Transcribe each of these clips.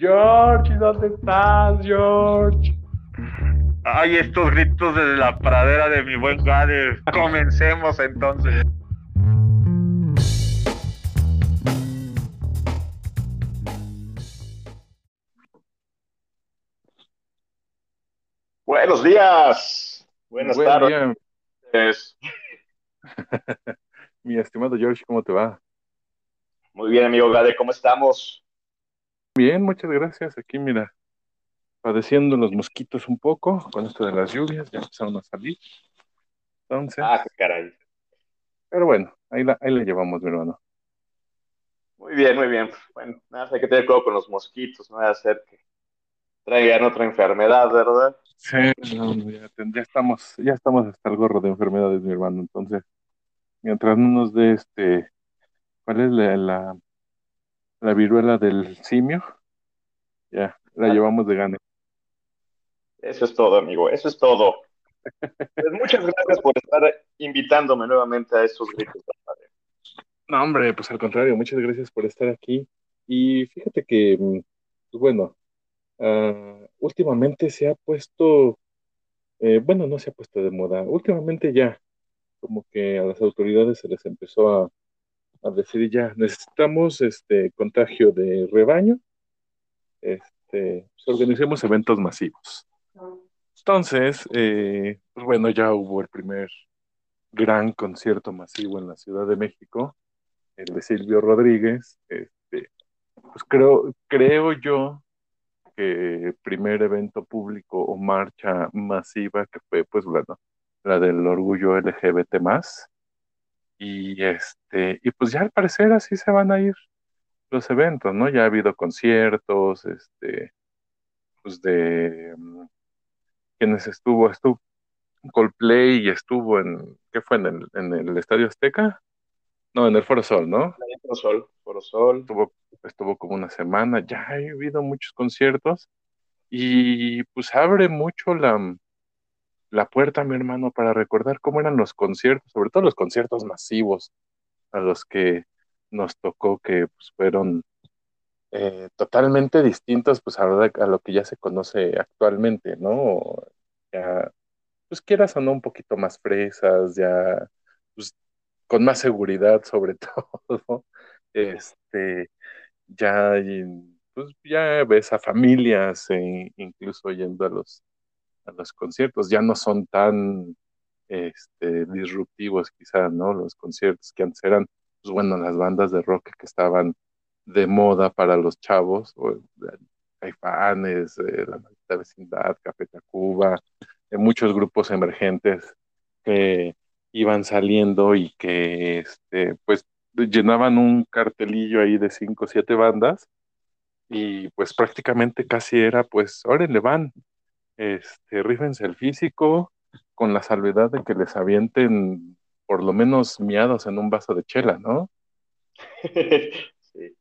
George, ¿dónde estás, George? Ay, estos gritos desde la pradera de mi buen Gade. Comencemos entonces. Buenos días. Buenas Buen tardes. Mi estimado George, ¿cómo te va? Muy bien, amigo Gade, ¿cómo estamos? Bien, muchas gracias. Aquí, mira, padeciendo los mosquitos un poco con esto de las lluvias, ya empezaron a salir. Entonces, Ah, caray. pero bueno, ahí la, ahí la llevamos, mi hermano. Muy bien, muy bien. Bueno, nada, más hay que tener cuidado con los mosquitos, no vaya a ser que traigan otra enfermedad, ¿verdad? Sí, no, ya, estamos, ya estamos hasta el gorro de enfermedades, mi hermano. Entonces, mientras no nos dé este, ¿cuál es la, la, la viruela del simio? Ya, la Ah. llevamos de gane. Eso es todo, amigo, eso es todo. Pues muchas gracias por estar invitándome nuevamente a estos gritos. No, hombre, pues al contrario, muchas gracias por estar aquí. Y fíjate que, mm, pues bueno, ah, últimamente se ha puesto, eh, bueno, no se ha puesto de moda, últimamente ya, como que a las autoridades se les empezó a, a decir ya, necesitamos este contagio de rebaño, este, pues, organicemos eventos masivos. Entonces, eh, pues bueno, ya hubo el primer gran concierto masivo en la Ciudad de México, el de Silvio Rodríguez. Este, pues creo, creo yo que el primer evento público o marcha masiva que fue, pues bueno, la del orgullo LGBT más. Y este, y pues ya al parecer así se van a ir los eventos, ¿no? Ya ha habido conciertos, este, pues de mm, quienes estuvo, estuvo Coldplay y estuvo en, ¿qué fue? En el, en el Estadio Azteca? No, en el Foro Sol, ¿no? Foro Sol, Foro Sol. Estuvo, estuvo como una semana, ya ha habido muchos conciertos y pues abre mucho la, la puerta, mi hermano, para recordar cómo eran los conciertos, sobre todo los conciertos masivos a los que nos tocó, que pues, fueron eh, totalmente distintos pues a, lo- que ya se conoce actualmente, ¿no? Ya, pues quieras o no, un poquito más fresas, ya, pues con más seguridad sobre todo, este, ya, pues ya ves a familias eh, incluso yendo a los, a los conciertos, ya no son tan, este, disruptivos quizás, ¿no? Los conciertos que antes eran, pues bueno, las bandas de rock que estaban de moda para los chavos, o, eh, Caifanes, eh, La Maldita Vecindad, Café Tacuba, eh, muchos grupos emergentes que iban saliendo y que este, pues llenaban un cartelillo ahí de cinco o siete bandas y pues prácticamente casi era pues, órale van, este, rífense el físico con la salvedad de que les avienten por lo menos miados en un vaso de chela, ¿no? Sí.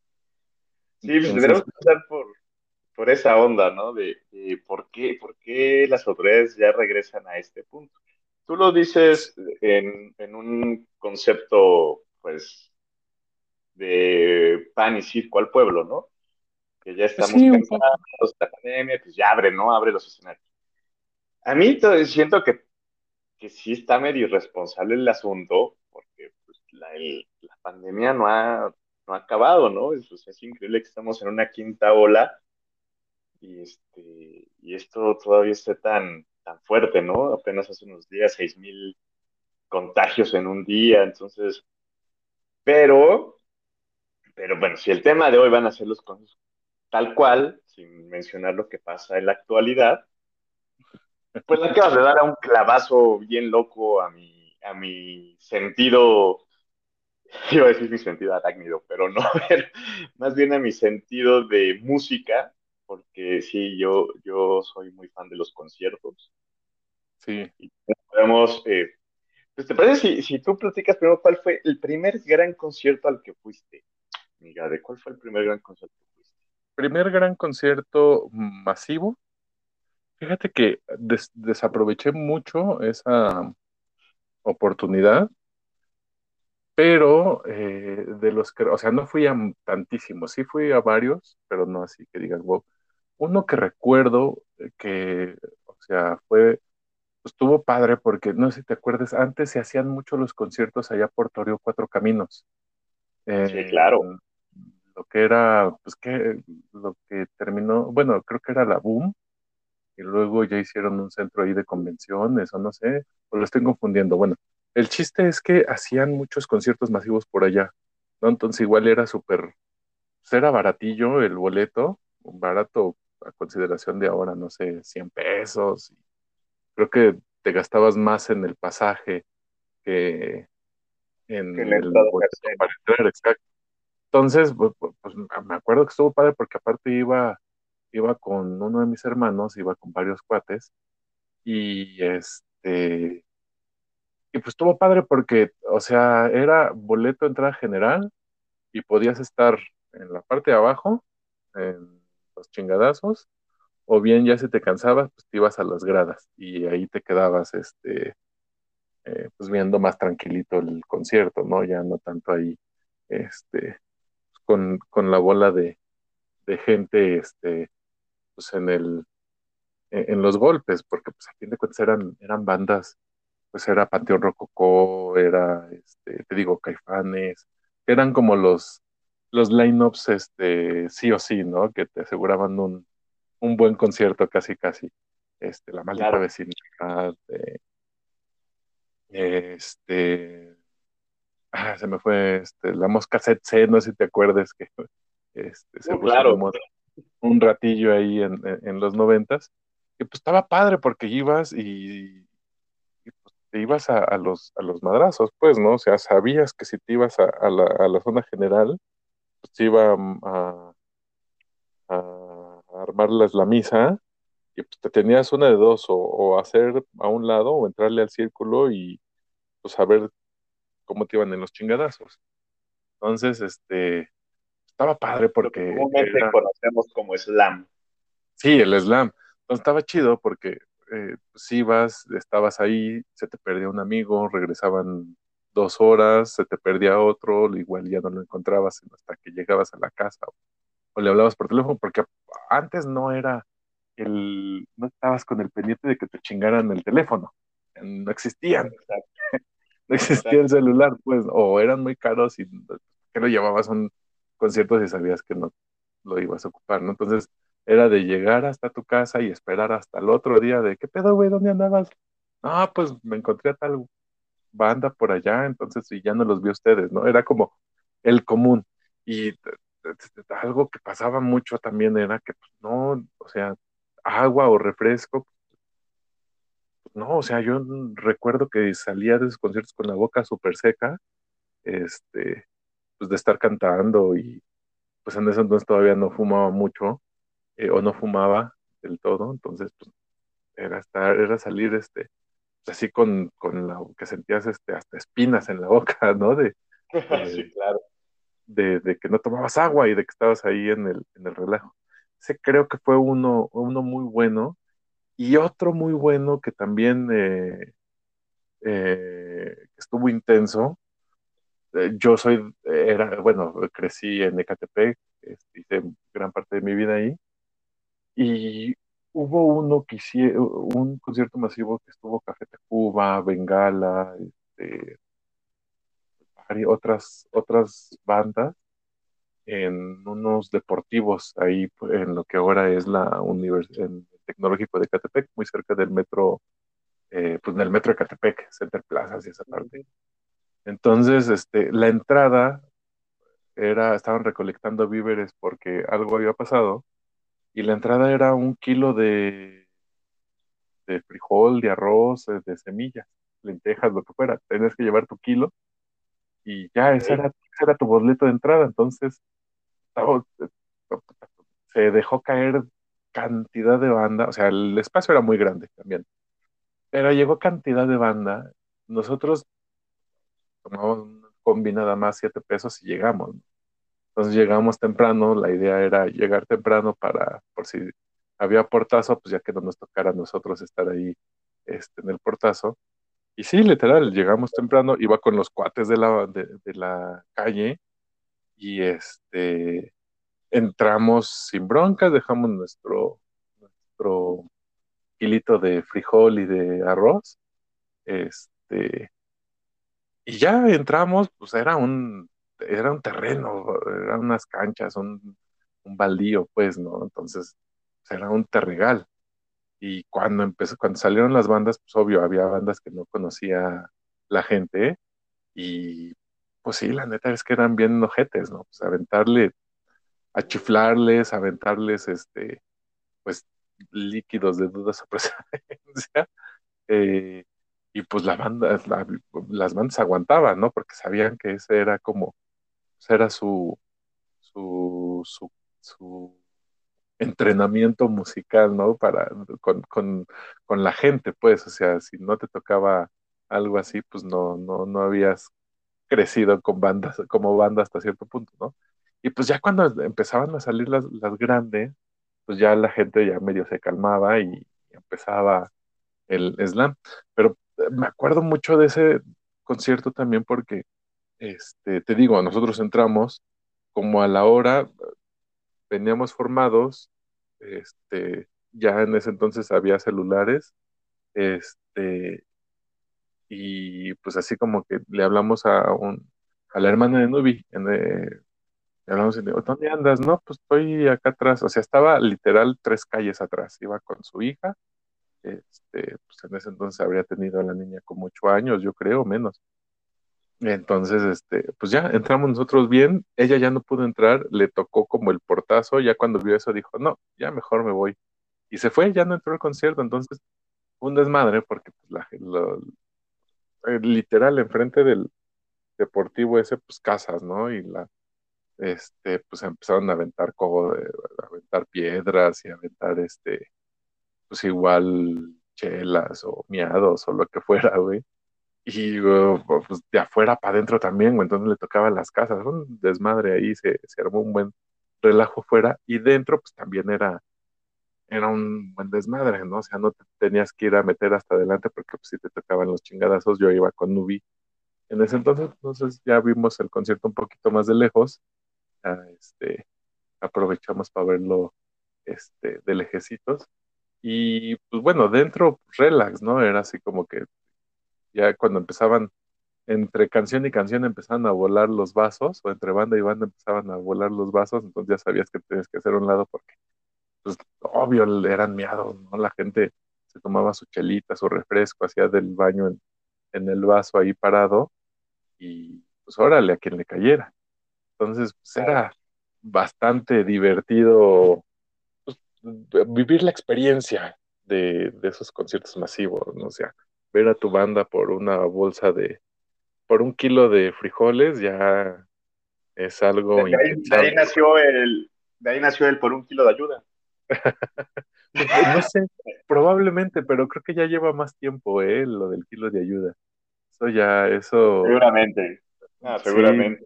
Sí, pues Entonces, empezar por, por esa onda, ¿no? De, de por qué, por qué las autoridades ya regresan a este punto. Tú lo dices en, en un concepto, pues, de pan y circo al pueblo, ¿no? Que ya estamos sí, cansados la pandemia, pues ya abre, ¿no? Abre los escenarios. A mí to- siento que, que sí está medio irresponsable el asunto, porque pues, la, el- la pandemia no ha, no ha acabado, ¿no? Es, sea, es increíble que estamos en una quinta ola y, este, y esto todavía esté tan, tan fuerte, ¿no? Apenas hace unos días, seis mil contagios en un día, entonces, pero, pero bueno, si el tema de hoy van a ser los cosas tal cual, sin mencionar lo que pasa en la actualidad, pues le acabas de dar a un clavazo bien loco a mi, a mi sentido, iba a decir mi sentido arácnido, pero no, más bien a mi sentido de música, porque sí, yo, yo soy muy fan de los conciertos. Sí. Y podemos, eh, pues, ¿te parece si, si tú platicas primero cuál fue el primer gran concierto al que fuiste? Amiga, ¿de cuál fue el primer gran concierto que fuiste? Primer gran concierto masivo. Fíjate que des- desaproveché mucho esa oportunidad, pero eh, de los que, o sea, no fui a tantísimos, sí fui a varios, pero no así que digas, wow. Uno que recuerdo eh, que, o sea, fue, pues estuvo padre porque, no sé si te acuerdas, antes se hacían mucho los conciertos allá por Torio Cuatro Caminos. sí, claro. Lo que era, pues que, lo que terminó, bueno, creo que era la Boom, y luego ya hicieron un centro ahí de convenciones, o no sé, o lo estoy confundiendo. Bueno, el chiste es que hacían muchos conciertos masivos por allá, ¿no? Entonces igual era súper, pues era baratillo el boleto, barato a consideración de ahora, no sé, 100 pesos. Creo que te gastabas más en el pasaje que en el boleto para entrar, exacto. Entonces, pues, pues, me acuerdo que estuvo padre porque aparte iba, iba con uno de mis hermanos, iba con varios cuates, y este, y pues estuvo padre porque, o sea, era boleto entrada general y podías estar en la parte de abajo, en los chingadazos, o bien ya si te cansabas, pues te ibas a las gradas y ahí te quedabas, este, eh, pues viendo más tranquilito el concierto, ¿no? Ya no tanto ahí, este, con, con la bola de, de gente, este, pues en el, en los golpes, porque pues a fin de cuentas eran, eran bandas pues era Panteón Rococó, era, este, te digo, Caifanes, eran como los, los line-ups, este, sí o sí, ¿no? Que te aseguraban un, un buen concierto casi, casi. Este, La Maldita Vecindad, este, ah, se me fue, este, La Mosca Setse, no sé si te acuerdas que este, se puso un ratillo ahí en, en los noventas, y pues estaba padre porque ibas y te ibas a, los, a los madrazos, pues, ¿no? O sea, sabías que si te ibas a, la, a la, zona general, pues te iba a, a, armarles la misa y pues te tenías una de dos, o, hacer a un lado o entrarle al círculo y pues saber cómo te iban en los chingadazos. Entonces, este, estaba padre porque... Comúnmente conocemos como slam. Sí, el slam. Entonces estaba chido porque eh, pues ibas, estabas ahí, se te perdía un amigo, regresaban dos horas, se te perdía otro, igual ya no lo encontrabas hasta que llegabas a la casa o, le hablabas por teléfono, porque antes no era el, no estabas con el pendiente de que te chingaran el teléfono, no existían, no existía el celular, pues, o eran muy caros y que lo llevabas un concierto si sabías que no lo ibas a ocupar, ¿no? Entonces, era de llegar hasta tu casa y esperar hasta el otro día de, ¿qué pedo, güey? ¿Dónde andabas? Ah, pues me encontré a tal banda por allá, entonces y ya no los vi ustedes, ¿no? Era como el común. Y algo que pasaba mucho también era que, pues, no, o sea, agua o refresco, pues, no, o sea, yo recuerdo que salía de esos conciertos con la boca súper seca, este, pues de estar cantando y pues en ese entonces todavía no fumaba mucho eh, o no fumaba del todo, entonces pues, era estar, era salir este, pues, así con, con la que sentías este, hasta espinas en la boca, ¿no? De, sí, claro. De, de, que no tomabas agua y de que estabas ahí en el, en el relajo. Ese creo que fue uno, uno muy bueno. Y otro muy bueno que también eh, eh, estuvo intenso. Yo soy, era, bueno, crecí en Ecatepec, hice gran parte de mi vida ahí. Y hubo uno que un concierto masivo que estuvo Café Tacuba, Bengala, este, otras, otras bandas en unos deportivos ahí en lo que ahora es la Universidad Tecnológico de Catepec, muy cerca del metro, eh, pues del metro de Catepec, Center Plazas y esa parte. Entonces, este, la entrada era, estaban recolectando víveres porque algo había pasado y la entrada era un kilo de, de frijol, de arroz, eh, de semillas, lentejas, lo que fuera. Tenías que llevar tu kilo y ya ese era, era tu boleto de entrada. Entonces, se dejó caer cantidad de banda, o sea, el espacio era muy grande también, pero llegó cantidad de banda. Nosotros tomamos una combi nada más siete pesos y llegamos. Entonces llegamos temprano, la idea era llegar temprano para, por si había portazo, pues ya que no nos tocara a nosotros estar ahí este, en el portazo. Y sí, literal, llegamos temprano, iba con los cuates de la, de, la calle y este entramos sin broncas, dejamos nuestro, nuestro de frijol y de arroz. Este, y ya entramos, pues era un, era un terreno, eran unas canchas, un, un baldío, pues, ¿no? Entonces, pues, era un terregal. Y cuando empezó, cuando salieron las bandas, pues obvio, había bandas que no conocía la gente, y pues sí, la neta es que eran bien ojetes, ¿no? Pues aventarle, a chiflarles, aventarles este, pues líquidos de dudosa procedencia. Eh, y pues la banda, las bandas aguantaban, ¿no? Porque sabían que ese era como, pues era su, su, su, su entrenamiento musical, ¿no? Para, con, con, con, la gente, pues, o sea, si no te tocaba algo así, pues no, no, no habías crecido con bandas, como banda hasta cierto punto, ¿no? Y pues ya cuando empezaban a salir las, las grandes, pues ya la gente ya medio se calmaba y empezaba el slam. Pero me acuerdo mucho de ese concierto también porque, este, te digo, nosotros entramos como a la hora, veníamos formados, este, ya en ese entonces había celulares, este, y pues así como que le hablamos a un, a la hermana de Nubi, eh, le hablamos y le digo, ¿dónde andas? No, pues estoy acá atrás, o sea, estaba literal tres calles atrás, iba con su hija, este, pues en ese entonces habría tenido a la niña como ocho años, yo creo, menos. Entonces, este, pues ya entramos nosotros bien, ella ya no pudo entrar, le tocó como el portazo, ya cuando vio eso dijo, no, ya mejor me voy. Y se fue, ya no entró al concierto, entonces un desmadre, porque pues, la, eh, literal enfrente del deportivo ese, pues casas, ¿no? Y la, este, pues empezaron a aventar como, a aventar piedras y a aventar este, pues igual chelas o miados o lo que fuera, güey. Y pues de afuera para adentro también, güey, entonces le tocaban las casas, un desmadre ahí, se, se armó un buen relajo fuera y dentro pues también era, era un buen desmadre, ¿no? O sea, no te tenías que ir a meter hasta adelante porque pues, si te tocaban los chingadazos, yo iba con Nubi. En ese entonces, entonces ya vimos el concierto un poquito más de lejos, este, aprovechamos para verlo este, de lejecitos y pues bueno, dentro relax, ¿no? Era así como que ya cuando empezaban, entre canción y canción empezaban a volar los vasos, o entre banda y banda empezaban a volar los vasos, entonces ya sabías que tenías que hacer un lado porque, pues obvio, eran miados, ¿no? La gente se tomaba su chelita, su refresco, hacía del baño en, en el vaso ahí parado, y pues órale, a quien le cayera. Entonces, pues era bastante divertido vivir la experiencia de, esos conciertos masivos, ¿no? O sea, ver a tu banda por una bolsa de, por un kilo de frijoles, ya es algo... De ahí, nació el, de ahí nació el por un kilo de ayuda. No sé, probablemente, pero creo que ya lleva más tiempo, ¿eh? Lo del kilo de ayuda. Eso ya, eso... Seguramente. Ah, seguramente.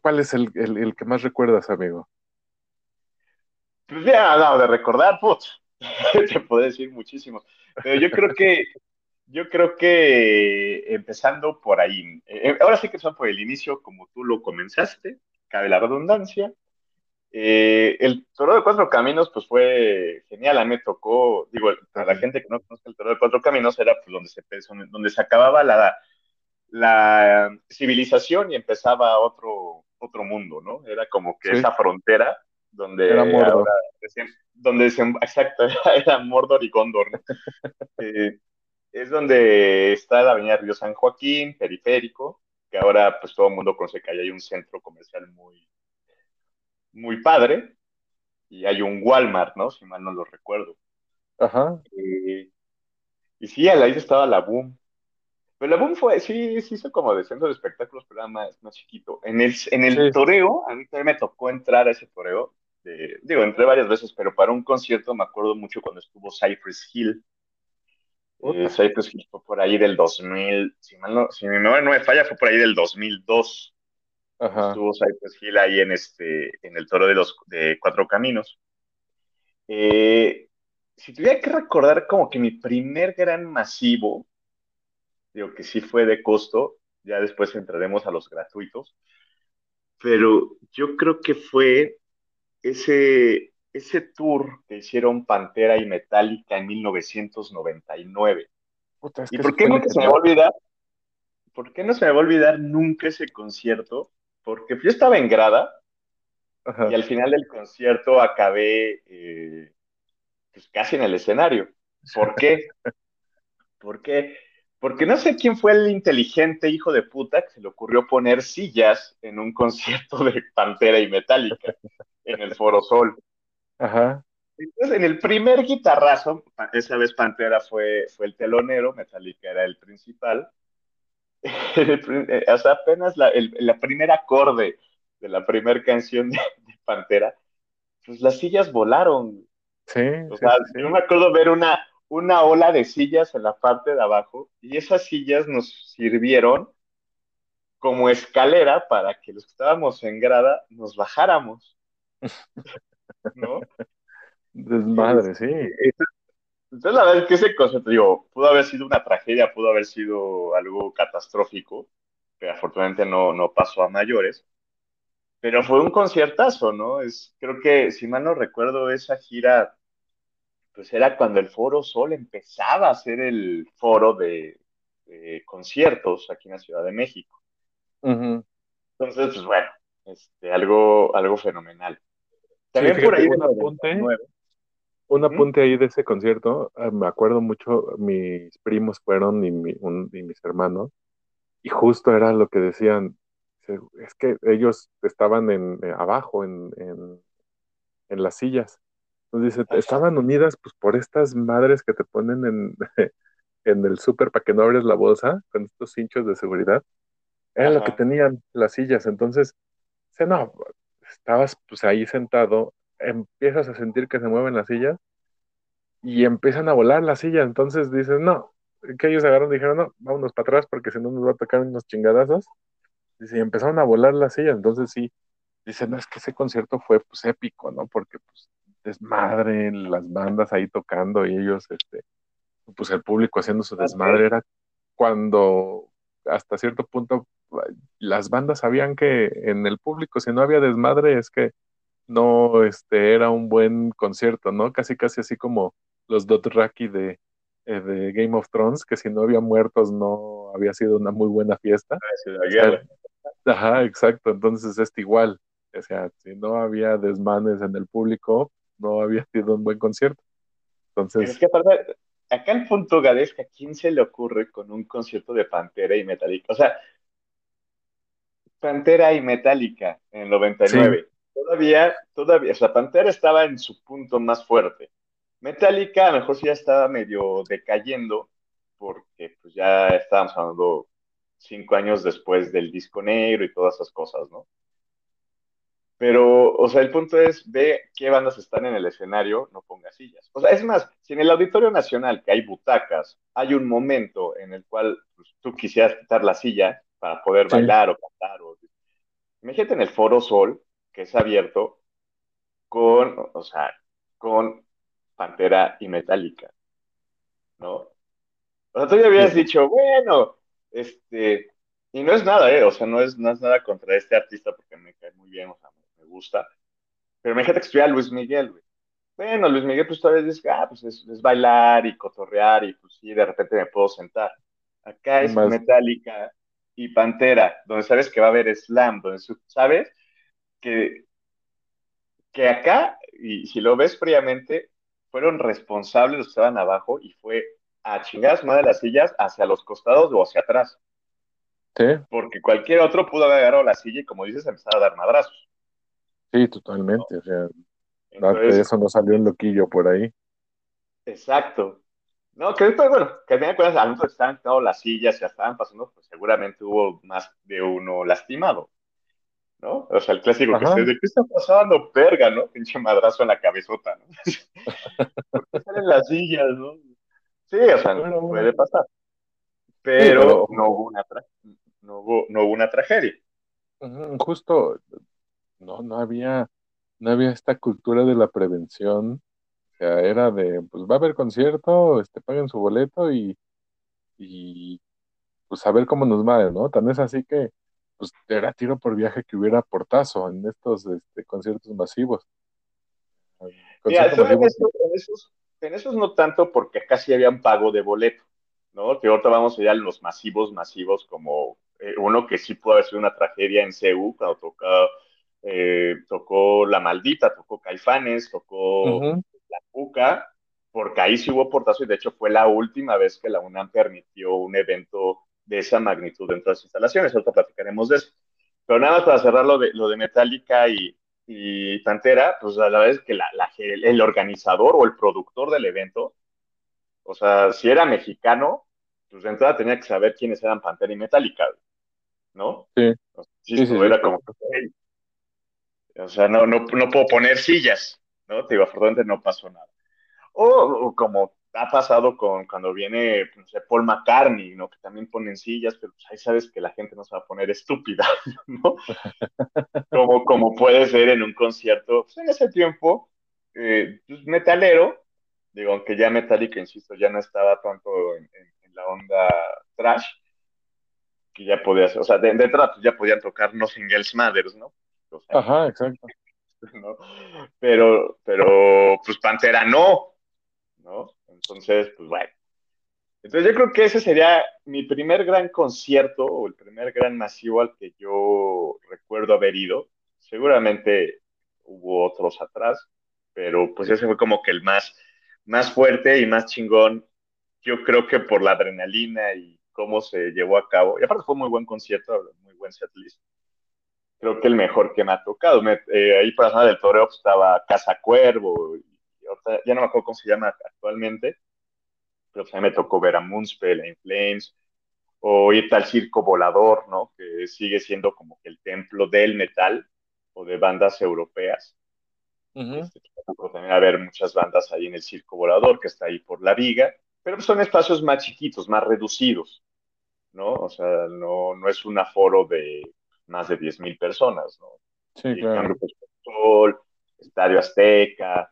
¿Cuál es el, el que más recuerdas, amigo? Pues ya, no, de recordar, putz, te puedo decir muchísimos. Pero yo creo que, yo creo que empezando por ahí, eh, ahora sí que son por el inicio, como tú lo comenzaste, cabe la redundancia. Eh, el Toro de Cuatro Caminos, pues fue genial. A mí me tocó, digo, a la gente que no conoce el Toro de Cuatro Caminos, era pues, donde, se, donde se acababa la, la civilización y empezaba otro, otro mundo, ¿no? Era como que esa frontera donde era Mordor. donde se, exacto, era Mordor y Gondor. Eh, es donde está la avenida Río San Joaquín, periférico, que ahora pues todo el mundo conoce que ahí hay un centro comercial muy, muy padre, y hay un Walmart, ¿no? Si mal no lo recuerdo. Ajá. Eh, y sí, ahí estaba la Boom, pero la Boom fue, sí, sí hizo como de centro de espectáculos, pero era más, más chiquito. En el, en el toreo, a mí también me tocó entrar a ese toreo, digo, entré varias veces, pero para un concierto me acuerdo mucho cuando estuvo Cypress Hill. Eh, Cypress Hill fue por ahí del 2000, si, no, si mi memoria no me falla, fue por ahí del 2002. Estuvo Cypress Hill ahí en, este, en el toro de los de Cuatro Caminos. Eh, si tuviera que recordar como que mi primer gran masivo, digo que sí fue de costo, ya después entraremos a los gratuitos, pero yo creo que fue ese, ese tour que hicieron Pantera y Metallica en 1999. ¿Y por qué no se me va a olvidar? ¿Por qué no se me va a olvidar nunca ese concierto? Porque yo estaba en grada y al final del concierto acabé eh, pues casi en el escenario. ¿Por qué? ¿Por qué? Porque no sé quién fue el inteligente hijo de puta que se le ocurrió poner sillas en un concierto de Pantera y Metallica en el Foro Sol. Ajá. Entonces, en el primer guitarrazo, esa vez Pantera fue, fue el telonero, Metallica era el principal. Eh, o sea, apenas la, el la primer acorde de la primera canción de, Pantera, pues las sillas volaron. Sí, o sea, yo me acuerdo ver una, una ola de sillas en la parte de abajo y esas sillas nos sirvieron como escalera para que los que estábamos en grada nos bajáramos. ¿No? Desmadre, sí. Entonces, la verdad es que ese concepto, digo, pudo haber sido una tragedia, pudo haber sido algo catastrófico, que afortunadamente no, no pasó a mayores, pero fue un conciertazo, ¿no? Es, creo que, si mal no recuerdo, esa gira pues era cuando el Foro Sol empezaba a ser el foro de, conciertos aquí en la Ciudad de México. Entonces, pues bueno, este, algo, algo fenomenal. También por ahí un apunte, un apunte ahí de ese concierto, ah, me acuerdo mucho, mis primos fueron y, y mis hermanos, y justo era lo que decían, es que ellos estaban en, eh, abajo, en, en, en las sillas, entonces estaban unidas pues por estas madres que te ponen en, en el súper para que no abres la bolsa con estos cinchos de seguridad. Era lo que tenían las sillas. Entonces, no, estabas pues ahí sentado, empiezas a sentir que se mueven las sillas y empiezan a volar las sillas. Entonces dices, no, que ellos agarraron y dijeron, no, vámonos para atrás porque si no nos va a tocar unos chingadazos. y empezaron a volar las sillas. Entonces sí, dicen, no, es que ese concierto fue pues épico, ¿no? Porque pues desmadre, las bandas ahí tocando y ellos, este, pues el público haciendo su desmadre, era cuando hasta cierto punto las bandas sabían que en el público si no había desmadre es que no este era un buen concierto, ¿no? Casi casi así como los Dothraki de, eh, de Game of Thrones, que si no había muertos no había sido una muy buena fiesta. Ajá, exacto, entonces es igual. O sea, si no había desmanes en el público, no había sido un buen concierto. Entonces. Es que acá el punto, Gadesca, ¿a quién se le ocurre con un concierto de Pantera y Metallica? O sea, Pantera y Metallica en el 99. Todavía, todavía, o sea, Pantera estaba en su punto más fuerte. Metallica a lo mejor sí ya estaba medio decayendo, porque pues ya estábamos hablando cinco años después del disco negro y todas esas cosas, ¿no? Pero, o sea, el punto es, ve qué bandas están en el escenario, no pongas sillas. O sea, es más, si en el Auditorio Nacional, que hay butacas, hay un momento en el cual pues, tú quisieras quitar la silla para poder bailar o cantar, o... imagínate en el Foro Sol, que es abierto, con, o sea, con Pantera y Metallica, ¿no? O sea, tú ya habías dicho, bueno, este, y no es nada, ¿eh? O sea, no es, no es nada contra este artista porque me cae muy bien, o sea, gusta. Pero imagínate que estuviera Luis Miguel, güey. Bueno, Luis Miguel, pues todavía dices, ah, pues es, bailar y cotorrear y pues sí, de repente me puedo sentar. Acá es Metallica y Pantera, donde sabes que va a haber slam, donde sabes que, que acá, y si lo ves fríamente, fueron responsables los que estaban abajo y fue a chingadas una de las sillas hacia los costados o hacia atrás. Sí. Porque cualquier otro pudo haber agarrado la silla y, como dices, empezar a dar madrazos. Sí, totalmente. O sea, de eso no salió un loquillo por ahí. Exacto. No, que después, bueno, que al final cuentas, al que estaban quedando las sillas ya estaban pasando, pues seguramente hubo más de uno lastimado. ¿No? O sea, el clásico que se ¿de qué está pasando? Perga, ¿no? Pinche madrazo en la cabezota, ¿no? ¿Por qué salen las sillas, no? Sí, o sea, no puede pasar. Pero, no, hubo una no, hubo, no hubo una tragedia. Justo, no, no había, no había esta cultura de la prevención. O sea, era de, pues va a haber concierto, este, paguen su boleto y, y pues a ver cómo nos va, ¿no? Tan es así que pues era tiro por viaje que hubiera portazo en estos este, conciertos masivos. Mira, en, esos, en, esos, no tanto porque casi habían pago de boleto, ¿no? Que ahorita vamos allá a los masivos, masivos, como eh, uno que sí pudo haber sido una tragedia en CEU, cuando tocó, eh, tocó La Maldita, tocó Caifanes, tocó La Puca, porque ahí sí hubo portazo y de hecho fue la última vez que la UNAM permitió un evento de esa magnitud dentro de las instalaciones. Ahorita platicaremos de eso. Pero nada más para cerrar lo de, lo de Metallica y, y Pantera, pues a la vez que la, el organizador o el productor del evento, o sea, si era mexicano, pues de entrada tenía que saber quiénes eran Pantera y Metallica, ¿no? Sí. sí, sí, era como, o sea, no, no, no puedo poner sillas, ¿no? Te digo, afortunadamente no pasó nada. O, como ha pasado con cuando viene no sé, Paul McCartney, ¿no? Que también ponen sillas, pero pues ahí sabes que la gente no se va a poner estúpida, ¿no? como, como puede ser en un concierto, pues en ese tiempo, eh, pues metalero, digo, aunque ya Metallica, insisto, ya no estaba tanto en, la onda trash, que ya podía ser, o sea, de, de pues ya podían tocar No Singles Mothers, ¿no? Ajá, exacto. ¿no? Pero, pero, pues Pantera no, ¿no? Entonces, pues bueno. Entonces yo creo que ese sería mi primer gran concierto o el primer gran masivo al que yo recuerdo haber ido. Seguramente hubo otros atrás, pero pues ese fue como que el más, más fuerte y más chingón. Yo creo que por la adrenalina y cómo se llevó a cabo. Y aparte fue muy buen concierto, muy buen setlist. Creo que el mejor que me ha tocado. Eh, ahí por la zona del toreo pues, estaba Casa Cuervo, ya no me acuerdo cómo se llama actualmente, pero pues, a mí me tocó ver a Moonspell, a Inflames, o ir al Circo Volador, ¿no? Que sigue siendo como que el templo del metal o de bandas europeas. Este, también a ver muchas bandas ahí en el Circo Volador, que está ahí por la viga, pero son espacios más chiquitos, más reducidos, ¿no? O sea, no, no es un aforo de más de 10.000 personas, ¿no? Sí, claro. Estadio Azteca,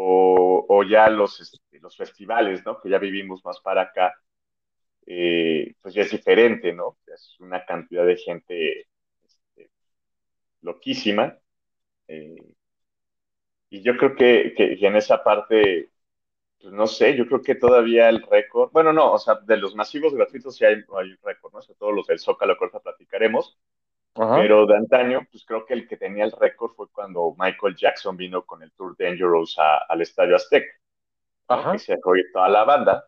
o, ya los, este, los festivales, ¿no? Que ya vivimos más para acá, eh, pues ya es diferente, ¿no? Es una cantidad de gente este, loquísima. Eh, y yo creo que, en esa parte, pues no sé, yo creo que todavía el récord, bueno, no, o sea, de los masivos gratuitos sí hay, hay récord, ¿no? Sobre todo los del Zócalo, que ahorita platicaremos, pero de antaño, pues creo que el que tenía el récord fue cuando Michael Jackson vino con el Tour Dangerous al Estadio Azteca. Que se dejó toda la banda.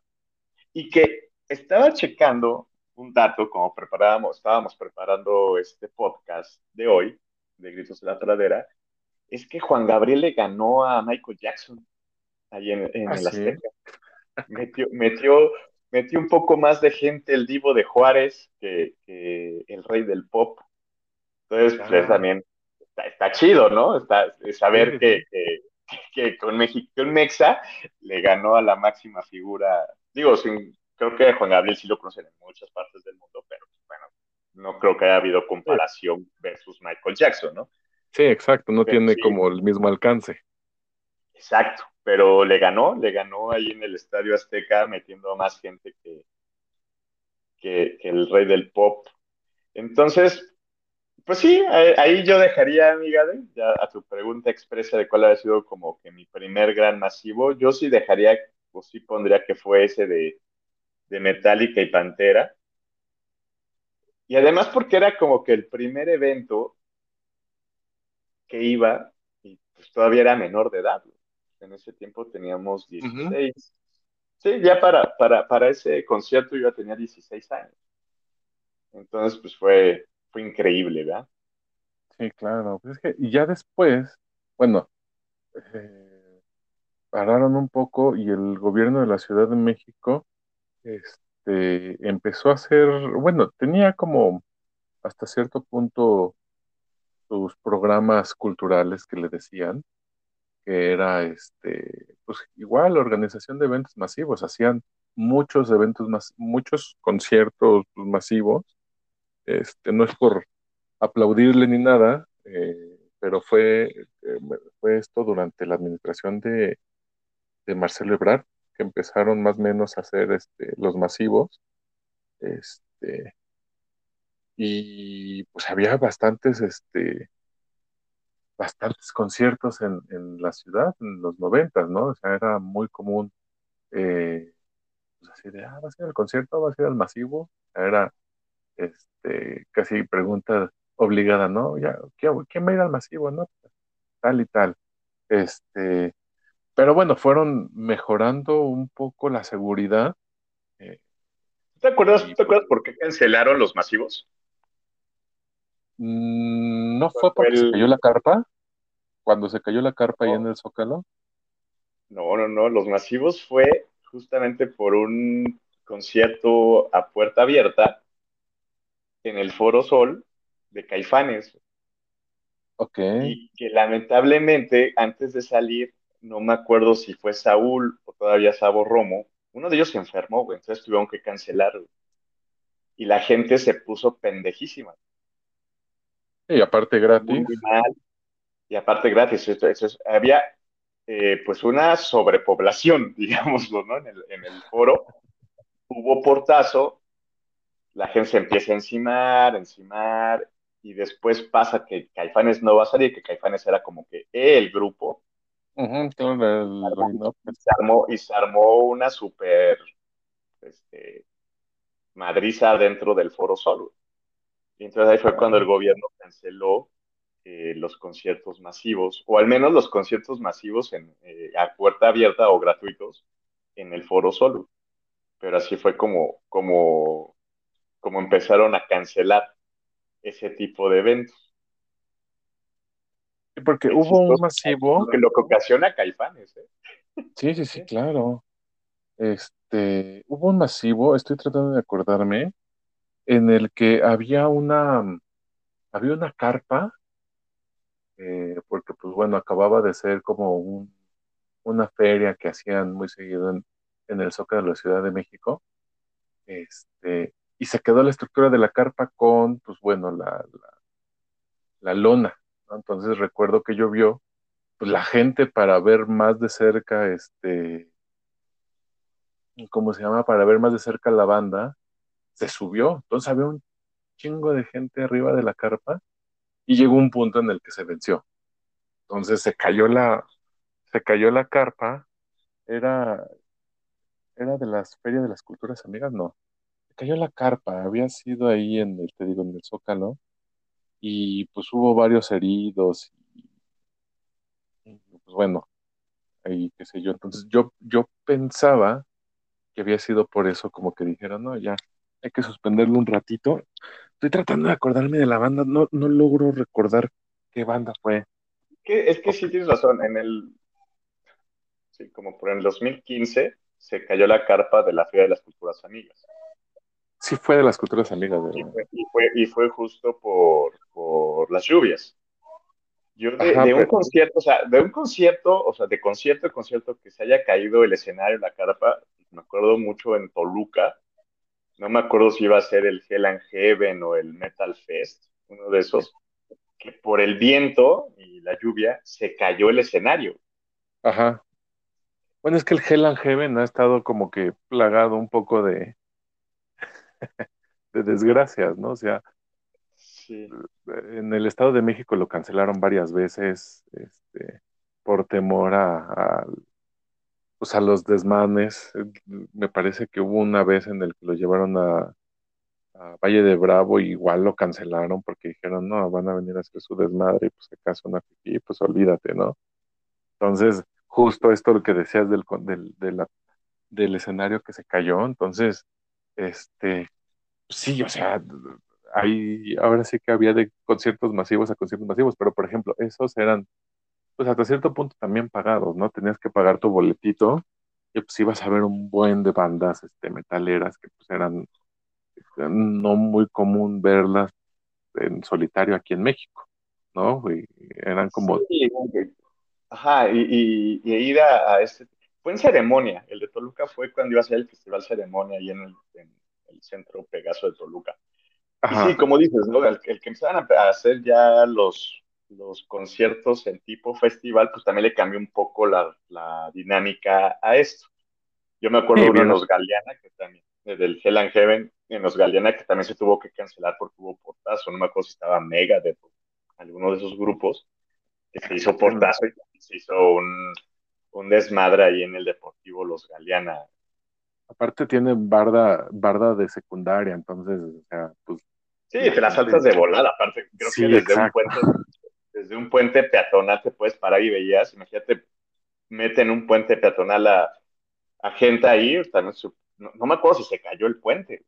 Y que estaba checando un dato, como preparábamos, estábamos preparando este podcast de hoy, de Gritos de la Pradera, es que Juan Gabriel le ganó a Michael Jackson ahí en, en ¿Ah, el Azteca. Metió, metió, metió un poco más de gente el divo de Juárez que, que el rey del pop. Entonces, pues también está, chido, ¿no? Está, saber que, que, con México, un Mexa le ganó a la máxima figura. Digo, sin, creo que Juan Gabriel sí lo conocen en muchas partes del mundo, pero bueno, no creo que haya habido comparación versus Michael Jackson, ¿no? Sí, exacto, no tiene como el mismo alcance. Exacto, pero le ganó, le ganó ahí en el Estadio Azteca metiendo a más gente que, que, que el rey del pop. Entonces, pues sí, ahí yo dejaría, amiga, ya a tu pregunta expresa de cuál ha sido como que mi primer gran masivo, yo sí dejaría, o sí pondría que fue ese de, de Metallica y Pantera. Y además porque era como que el primer evento que iba, y pues todavía era menor de edad. En ese tiempo teníamos 16. Sí, ya para, para, para ese concierto yo ya tenía 16 años. Entonces, pues fue, fue increíble, ¿verdad? Sí, claro. Pues es que, y ya después, bueno, eh, pararon un poco y el gobierno de la Ciudad de México este, empezó a hacer, bueno, tenía como hasta cierto punto sus programas culturales que le decían, que era este, pues igual organización de eventos masivos, hacían muchos eventos más, muchos conciertos masivos este, no es por aplaudirle ni nada, eh, pero fue, eh, fue esto durante la administración de, Marcelo Ebrard, que empezaron más o menos a hacer este, los masivos. Este, y pues había bastantes, este, bastantes conciertos en, en la ciudad en los noventas, ¿no? O sea, era muy común, eh, pues así de, ah, va a ser el concierto, va a ser el masivo, era, este, casi pregunta obligada, ¿no? Ya, ¿quién, va a ir al masivo, no? Tal y tal. Este, pero bueno, fueron mejorando un poco la seguridad. eh, ¿Te acuerdas, y ¿te acuerdas por qué cancelaron los masivos? Mm, ¿No fue porque se cayó la carpa? Cuando se cayó la carpa ahí No. en el Zócalo. No, no, no, los masivos fue justamente por un concierto a puerta abierta en el Foro Sol de Caifanes Ok. y que lamentablemente antes de salir, no me acuerdo si fue Saúl o todavía Sabo Romo, uno de ellos se enfermó, güey, entonces tuvieron que cancelar güey. y la gente se puso pendejísima, Y aparte gratis. muy mal y aparte gratis, esto- eso es- había eh, pues una sobrepoblación, digámoslo, ¿no? En el, en el foro hubo portazo, la gente se empieza a encimar, encimar, y después pasa que Caifanes no va a salir, que Caifanes era como que el grupo, se armó, y se armó una super este, madriza dentro del Foro Sol. Y entonces ahí fue cuando el gobierno canceló eh, los conciertos masivos, o al menos los conciertos masivos en, eh, a puerta abierta o gratuitos en el Foro Sol. Pero así fue como, como, como empezaron a cancelar ese tipo de eventos. Sí, porque hubo un masivo. Que, lo que ocasiona Caifanes, ¿eh? Sí, sí, sí, claro. Este, hubo un masivo, estoy tratando de acordarme, en el que había una, había una carpa, eh, porque pues bueno, acababa de ser como un, una feria que hacían muy seguido en, en el Zócalo de la Ciudad de México, este, y se quedó la estructura de la carpa con, pues bueno, la, la, lona, ¿no? Entonces recuerdo que llovió, pues la gente para ver más de cerca, este, ¿cómo se llama? Para ver más de cerca la banda, se subió. Entonces había un chingo de gente arriba de la carpa y llegó un punto en el que se venció. Entonces se cayó la, se cayó la carpa, era, era de las ferias de las culturas amigas, no. Cayó la carpa, había sido ahí en el, te digo, en el Zócalo, y pues hubo varios heridos, y, y, pues bueno, ahí qué sé yo. Entonces yo, yo pensaba que había sido por eso como que dijeron, no, ya, hay que suspenderlo un ratito. Estoy tratando de acordarme de la banda, no, no logro recordar qué banda fue. Que, es que sí tienes razón, en el, sí, como por el 2015 se cayó la carpa de la Feria de las Culturas Amigas. Sí fue de las culturas amigas, Y fue, y fue, y fue justo por, por las lluvias. Yo de, Ajá, de un pero- concierto, o sea, de un concierto, o sea, de concierto a concierto que se haya caído el escenario, la carpa, me acuerdo mucho en Toluca, no me acuerdo si iba a ser el Hell and Heaven o el Metal Fest, uno de esos, que por el viento y la lluvia se cayó el escenario. Ajá. Bueno, es que el Hell and Heaven ha estado como que plagado un poco de, de desgracias, ¿no? O sea, Sí. en el Estado de México lo cancelaron varias veces, este, por temor a, a, pues a los desmanes. Me parece que hubo una vez en el que lo llevaron a, a Valle de Bravo y igual lo cancelaron porque dijeron, no, van a venir a hacer su desmadre y pues acaso una pues olvídate, ¿no? Entonces, justo esto lo que decías del, del, de la- del escenario que se cayó, entonces, este, sí, o sea, ahí ahora sí que había de conciertos masivos a conciertos masivos, pero por ejemplo, esos eran, pues hasta cierto punto también pagados, ¿no? Tenías que pagar tu boletito y pues ibas a ver un buen de bandas, este, metaleras que pues eran no muy común verlas en solitario aquí en México, ¿no? Y eran como, Sí, ajá, y, y, y ir a, a este, fue en ceremonia, el de Toluca fue cuando iba a ser el festival ceremonia ahí en el, en el centro Pegaso de Toluca. Y sí, como dices, ¿no? El, el que empezaban a hacer ya los, los conciertos en tipo festival, pues también le cambió un poco la, la dinámica a esto. Yo me acuerdo Sí, de bien. unos Galeana, que también, eh, del Hell and Heaven, en los Galeana que también se tuvo que cancelar porque hubo portazo, no me acuerdo si estaba Mega de alguno de esos grupos, que se hizo portazo y se hizo un, un desmadre ahí en el Deportivo Los Galeana. Aparte tiene barda, barda de secundaria, entonces, o sea, pues... Sí, te las saltas de volada, aparte, creo que desde un, puente, desde un puente peatonal te puedes parar y veías, imagínate, meten un puente peatonal a, a gente ahí, también no, me acuerdo si se cayó el puente,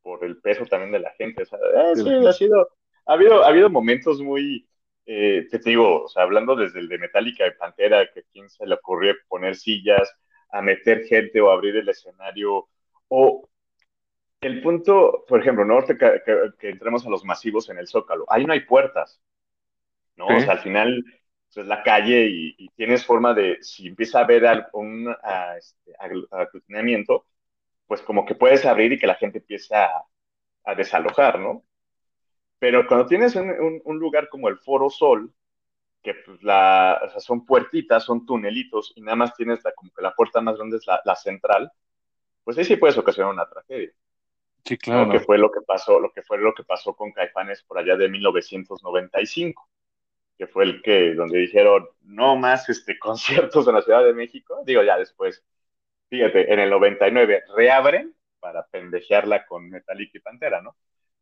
por el peso también de la gente, o sea, eh, sí, ha sido, ha habido, ha habido momentos muy, eh, te digo, o sea, hablando desde el de Metallica y Pantera, que a quién se le ocurrió poner sillas, a meter gente o abrir el escenario, o el punto, por ejemplo, ¿no? Que, que, entremos a los masivos en el Zócalo, ahí no hay puertas, ¿no? O sea, al final pues, es la calle y, tienes forma de, si empieza a haber algún este, aglutinamiento, pues como que puedes abrir y que la gente empiece a, a desalojar, ¿no? Pero cuando tienes un, lugar como el Foro Sol, que pues la, o sea, son puertitas, son tunelitos, y nada más tienes la, como que la puerta más grande es la, central, pues ahí sí puedes ocasionar una tragedia. Sí, claro. Lo que fue lo que pasó, lo que fue lo que pasó con Caifanes por allá de 1995, que fue el que, donde dijeron, no más este, conciertos en la Ciudad de México. Digo, ya después, fíjate, en el 99 reabren para pendejearla con Metallica y Pantera, ¿no?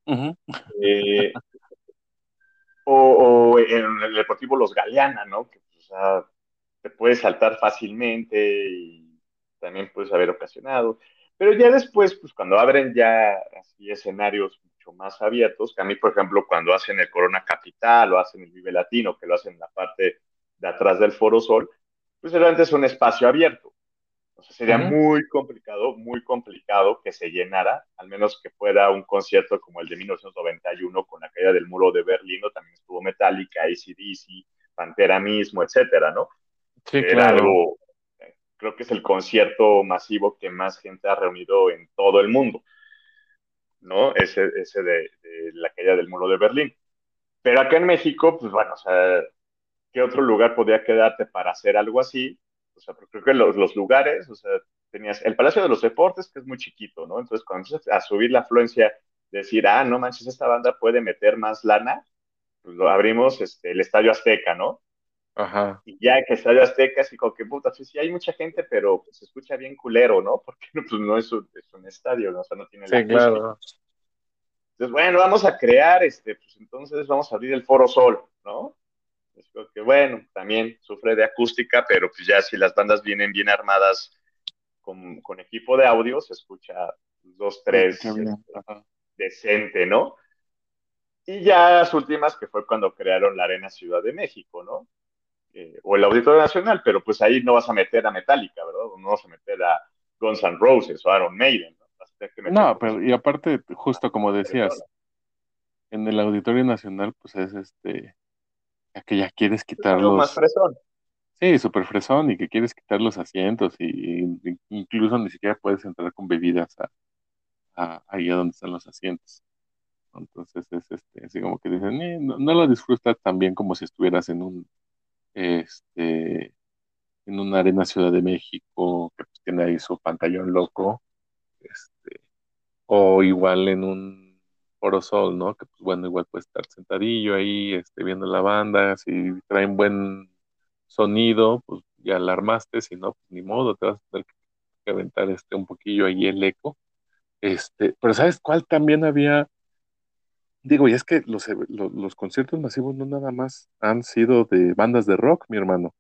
Eh, o, en el Deportivo Los Galeana, ¿no? Que o sea, te puedes saltar fácilmente y también puedes haber ocasionado. Pero ya después, pues cuando abren ya así escenarios mucho más abiertos, que a mí, por ejemplo, cuando hacen el Corona Capital o hacen el Vive Latino, que lo hacen en la parte de atrás del Foro Sol, pues realmente es un espacio abierto sería muy complicado, muy complicado que se llenara, al menos que fuera un concierto como el de 1991 con la caída del muro de Berlín, o también estuvo Metallica, ACDC, Pantera mismo, etcétera, ¿no? Sí, claro. creo que es el concierto masivo que más gente ha reunido en todo el mundo, ¿no? Ese, ese de, de la caída del muro de Berlín. Pero acá en México, pues bueno, o sea, ¿qué otro lugar podría quedarte para hacer algo así? O sea, creo que los, los, lugares, o sea, tenías el Palacio de los Deportes, que es muy chiquito, ¿no? Entonces, cuando empiezas a subir la afluencia, decir, ah, no manches, esta banda puede meter más lana, pues lo abrimos este, el Estadio Azteca, ¿no? Ajá. Y ya que Estadio Azteca, así como que, puta, sí, sí hay mucha gente, pero pues, se escucha bien culero, ¿no? Porque pues, no es un, es un estadio, ¿no? o sea, no tiene sí, claro. Entonces, bueno, vamos a crear, este, pues entonces vamos a abrir el Foro Sol, ¿no? Que bueno, también sufre de acústica, pero pues ya si las bandas vienen bien armadas con, con equipo de audio, se escucha dos, tres, este, decente, ¿no? Y ya las últimas, que fue cuando crearon la Arena Ciudad de México, ¿no? Eh, o el Auditorio Nacional, pero pues ahí no vas a meter a Metallica, ¿verdad? no vas a meter a Guns N' Roses o Iron Maiden, ¿no? no, pero y aparte, justo como decías, en el Auditorio Nacional, pues es este que ya quieres quitar los... más fresón. Sí, súper fresón y que quieres quitar los asientos y, incluso ni siquiera puedes entrar con bebidas a, ahí a donde están los asientos. Entonces es este, así como que dicen, eh, no, lo disfrutas tan bien como si estuvieras en un este en una arena Ciudad de México que pues, tiene ahí su pantallón loco, este, o igual en un Foro Sol, ¿no? Que pues bueno, igual puede estar sentadillo ahí, este, viendo la banda, si traen buen sonido, pues ya la armaste, si no, pues ni modo, te vas a tener que aventar este un poquillo ahí el eco. Este, pero ¿sabes cuál también había? Digo, y es que los, los, conciertos masivos no nada más han sido de bandas de rock, mi hermano.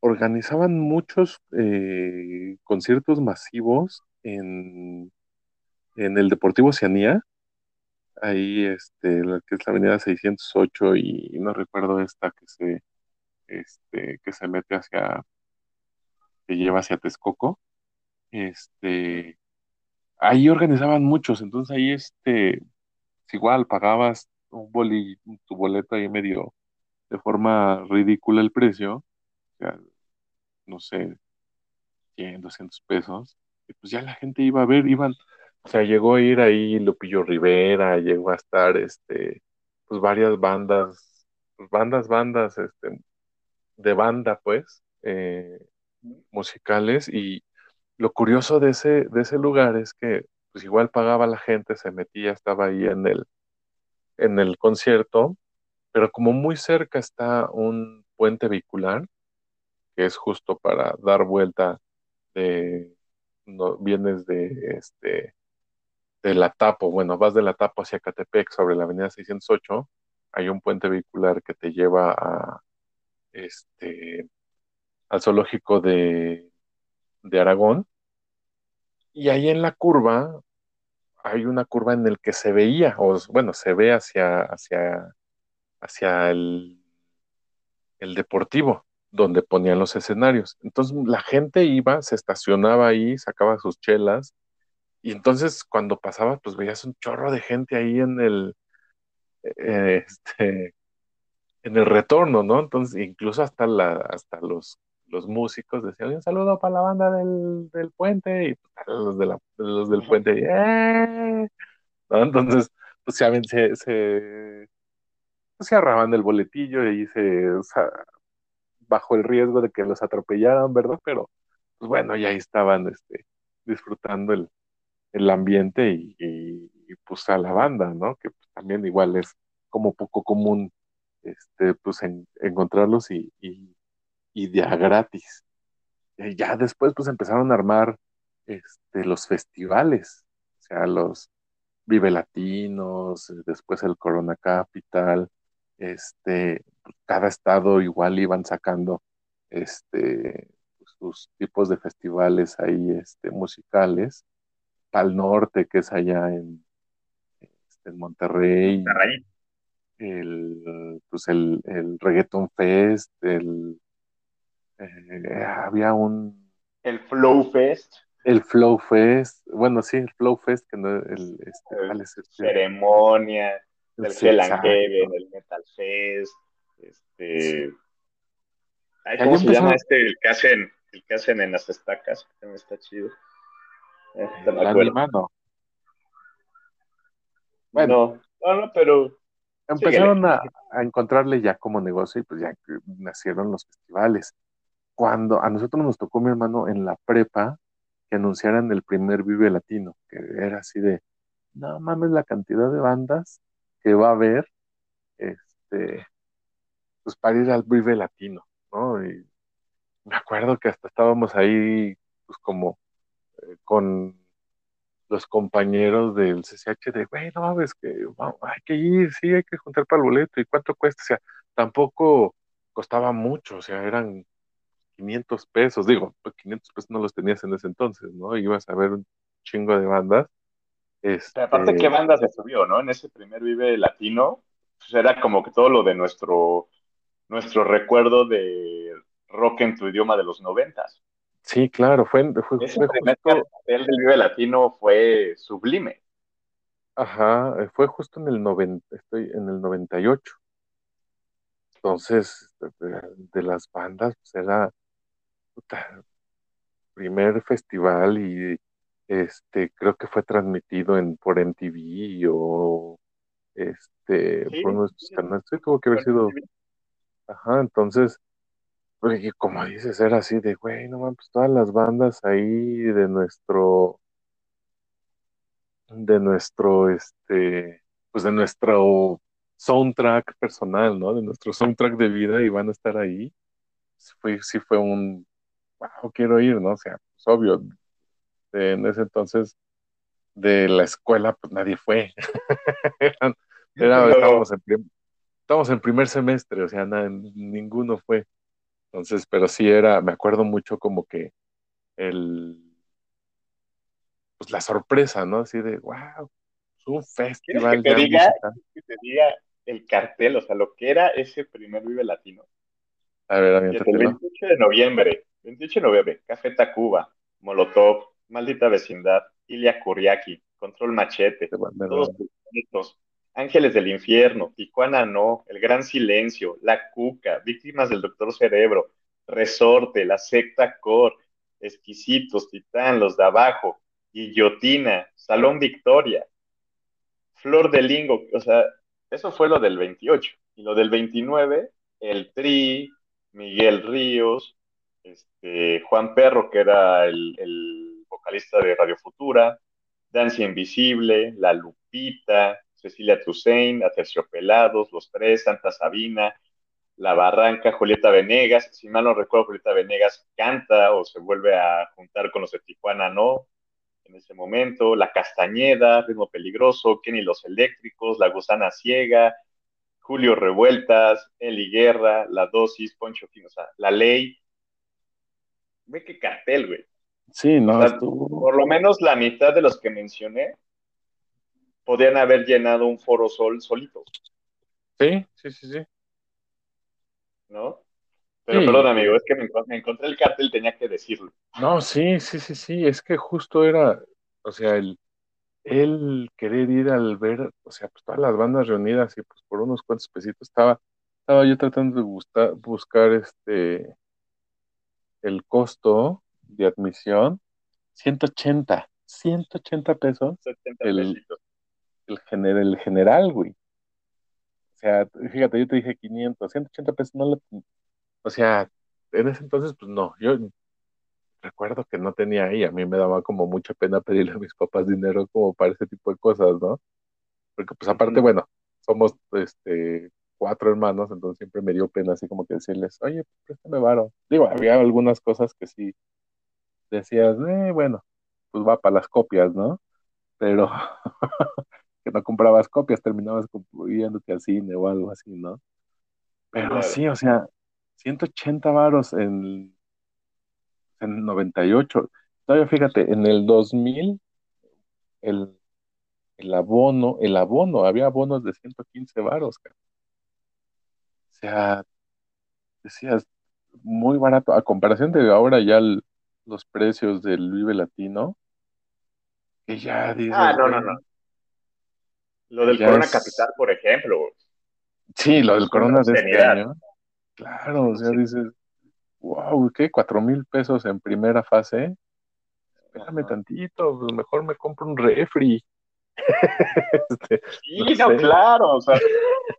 Organizaban muchos eh, conciertos masivos en, en el Deportivo Oceanía, ahí este, la que es la avenida 608 y no recuerdo esta que se, este, que se mete hacia, que lleva hacia Texcoco, este, ahí organizaban muchos, entonces ahí este, igual pagabas un boli, tu boleto ahí medio de forma ridícula el precio, o sea, no sé, 100, 200 pesos, y pues ya la gente iba a ver, iban, o sea, llegó a ir ahí Lupillo Rivera, llegó a estar, este, pues varias bandas, pues bandas, bandas, este, de banda, pues, eh, musicales. Y lo curioso de ese, de ese lugar es que, pues igual pagaba la gente, se metía, estaba ahí en el, en el concierto, pero como muy cerca está un puente vehicular, que es justo para dar vuelta de, no, vienes de, este, de la Tapo, bueno, vas de la Tapo hacia Catepec sobre la avenida 608, hay un puente vehicular que te lleva a, este, al zoológico de, de Aragón, y ahí en la curva hay una curva en el que se veía, o bueno, se ve hacia, hacia, hacia el, el deportivo, donde ponían los escenarios. Entonces la gente iba, se estacionaba ahí, sacaba sus chelas, y entonces cuando pasaba, pues veías un chorro de gente ahí en el, eh, este, en el retorno, ¿no? Entonces, incluso hasta, la, hasta los, los músicos decían, un saludo para la banda del, del puente, y pues, los, de la, los del puente, ¡eh! ¿no? Entonces, pues se, se, se, pues, se agarraban del boletillo y se, o sea, bajo el riesgo de que los atropellaran, ¿verdad? Pero, pues bueno, ya ahí estaban este, disfrutando el, el ambiente y, pues a la banda, ¿no? Que también igual es como poco común este, pues en, encontrarlos y, y, y de a gratis. Ya después pues empezaron a armar este, los festivales, o sea, los Vive Latinos, después el Corona Capital, este, cada estado igual iban sacando este, sus tipos de festivales ahí este, musicales. Pal Norte, que es allá en, este, en Monterrey. Monterrey. El, pues el, el Reggaeton Fest, el, eh, había un... El Flow Fest. El Flow Fest, bueno, sí, el Flow Fest, que no, el, este, El es este? Ceremonia, el Sí, Hell and exacto. Heaven, el Metal Fest, este... ay, ¿Cómo se llama este? El que hacen, el que hacen en las estacas, que también está chido. No me acuerdo. Bueno. No, no, no, pero Empezaron a, a encontrarle ya como negocio y pues ya nacieron los festivales. Cuando a nosotros nos tocó, mi hermano, en la prepa, que anunciaran el primer Vive Latino, que era así de, no mames la cantidad de bandas que va a haber, este, pues para ir al Vive Latino, ¿no? Y me acuerdo que hasta estábamos ahí, pues como eh, con los compañeros del CCH de, güey, no mames, que vamos, hay que ir, sí, hay que juntar para el boleto, ¿y cuánto cuesta? O sea, tampoco costaba mucho, o sea, eran 500 pesos, digo, pues 500 pesos no los tenías en ese entonces, ¿no? Ibas a ver un chingo de bandas. Este, aparte, ¿qué banda se subió, no? En ese primer Vive Latino, pues era como que todo lo de nuestro, nuestro recuerdo de rock en tu idioma de los noventas. Sí, claro, fue, fue, Ese fue primer justo, cartel del Vive Latino fue sublime. ajá, fue justo en el 90, estoy en el 98. Entonces, de, de las bandas, pues era puta, primer festival y este creo que fue transmitido en por MTV o este Sí, por nuestros sí, canales. Sí, tuvo que haber sido, ajá, entonces, y como dices, era así de, güey, no mames, pues todas las bandas ahí de nuestro, de nuestro, este, pues de nuestro soundtrack personal, ¿no? De nuestro soundtrack de vida y van a estar ahí. Fue, sí fue un, wow, quiero ir, ¿no? O sea, pues obvio, de- en ese entonces de la escuela, pues nadie fue. Era- estábamos, en prim- estábamos en primer semestre, o sea, na- ninguno fue. Entonces, pero sí era, me acuerdo mucho como que el, pues la sorpresa, ¿no? Así de, wow, es un ¿Quieres festival que te diga, que te diga el cartel, o sea, lo que era ese primer Vive Latino? A ver, Fíjate, el aviéntatelo. 28 de noviembre, 28 de noviembre, Café Tacuba, Molotov, Maldita Vecindad, Ilia Kuriaki, Control Machete, a Todos Bonitos, Ángeles del Infierno, Tijuana No, El Gran Silencio, La Cuca, Víctimas del Doctor Cerebro, Resorte, La Secta Core, Exquisitos, Titán, Los de Abajo, Guillotina, Salón Victoria, Flor de Lingo, o sea, eso fue lo del 28. Y lo del 29, el Tri, Miguel Ríos, este, Juan Perro, que era el, el vocalista de Radio Futura, Danza Invisible, La Lupita, Cecilia Toussaint, Aterciopelados, Los Tres, Santa Sabina, La Barranca, Julieta Venegas. Si mal no recuerdo, Julieta Venegas canta o se vuelve a juntar con los de Tijuana, ¿no? En ese momento, La Castañeda, Ritmo Peligroso, Kenny Los Eléctricos, La Gusana Ciega, Julio Revueltas, Eli Guerra, La Dosis, Poncho Fino, o sea, La Ley. Ve qué cartel, güey. Sí, no, O sea, estuvo- Por lo menos la mitad de los que mencioné podían haber llenado un foro sol solito, Sí, sí, sí, sí. ¿no? Pero Sí. perdón, amigo, es que me, encon- me encontré el cartel, tenía que decirlo. No, sí, sí, sí, sí, es que justo era, o sea, el, el querer ir al ver, o sea, pues todas las bandas reunidas y pues por unos cuantos pesitos estaba, estaba yo tratando de buscar, buscar este, el costo de admisión, 180, 180 pesos 70 El- pesitos. El, gener- el general, güey. O sea, fíjate, yo te dije 500, 180 pesos, no le, o sea, en ese entonces, pues no, yo recuerdo que no tenía ahí, a mí me daba como mucha pena pedirle a mis papás dinero como para ese tipo de cosas, ¿no? Porque pues aparte, bueno, somos este cuatro hermanos, entonces siempre me dio pena así como que decirles, oye, préstame varo. Digo, había algunas cosas que sí decías, eh, bueno, pues va para las copias, ¿no? Pero que no comprabas copias, terminabas yéndote al cine o algo así, ¿no? Pero Claro. sí, o sea, 180 varos en, en 98. Todavía fíjate, en el 2000, el, el abono, el abono, había abonos de 115 varos, cara. O sea, decías, muy barato. A comparación de ahora ya el- los precios del Vive Latino, que ya dices, Ah, no, no. Lo del Ya Corona es- Capital, por ejemplo. Sí, lo del Corona de este año. Claro, o sea, dices, wow, ¿qué? ¿Cuatro mil pesos en primera fase? Espérame Ajá. tantito, pues mejor me compro un refri. Este, Sí, No claro, o sea,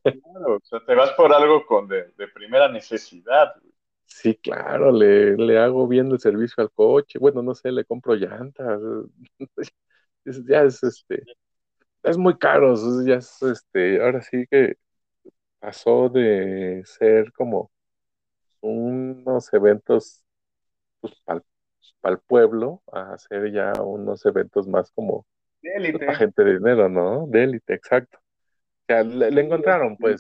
claro, o sea, te vas por algo con de, de primera necesidad. güey. sí, claro, le, le hago bien el servicio al coche. Bueno, no sé, le compro llantas. Es- ya es este, es muy caro, ya es este, ahora sí que pasó de ser como unos eventos pues, para el pueblo a hacer ya unos eventos más como De élite. gente de dinero, ¿no? De élite, exacto. O sea, le, le encontraron, pues,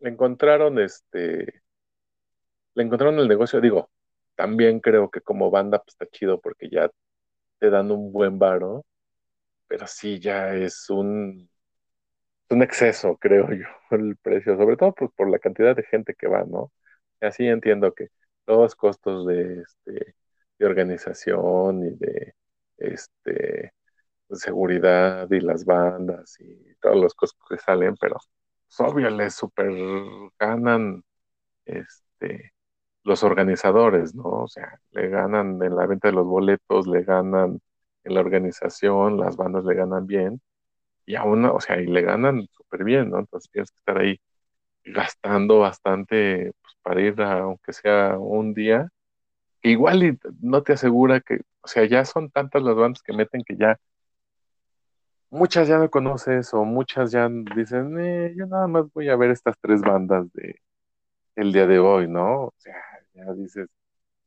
le encontraron este, le encontraron el negocio, digo, también creo que como banda pues está chido porque ya te dan un buen varo, pero sí ya es un, un exceso, creo yo, el precio, sobre todo pues, por la cantidad de gente que va, ¿no? Así entiendo que los costos de, este, de organización y de este, seguridad y las bandas y todos los costos que salen, pero pues, obvio les super ganan este, los organizadores, ¿no? O sea, le ganan en la venta de los boletos, le ganan en la organización, las bandas le ganan bien, y aún, o sea, y le ganan súper bien, ¿no? Entonces tienes que estar ahí gastando bastante pues, para ir a, aunque sea un día, que igual y no te asegura que, o sea, ya son tantas las bandas que meten que ya muchas ya no conoces o muchas ya dicen, eh, yo nada más voy a ver estas tres bandas de el día de hoy, ¿no? O sea, ya dices,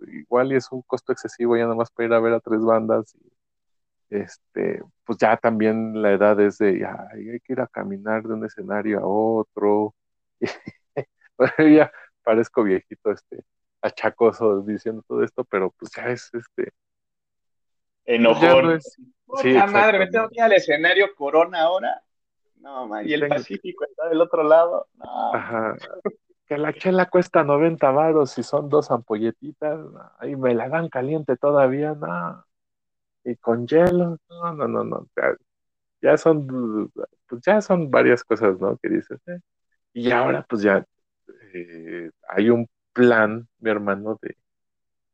igual y es un costo excesivo ya nada más para ir a ver a tres bandas y este, pues ya también la edad es de, ay, hay que ir a caminar de un escenario a otro. Bueno, ya parezco viejito, este, achacoso diciendo todo esto, pero pues ya es este, pues ya no Enojón. es, Puta sí, madre, me tengo ¿no? que ir al escenario Corona ahora. No, man, y el Tengo- Pacífico está del otro lado. No, Ajá. Que la chela cuesta 90 varos y son dos ampolletitas, no, y me la dan caliente todavía, no. Y con hielo, no, no, no, no. Ya, ya son, pues ya son varias cosas, ¿no? Que dices, eh. Y ahora, pues ya eh, hay un plan, mi hermano, de,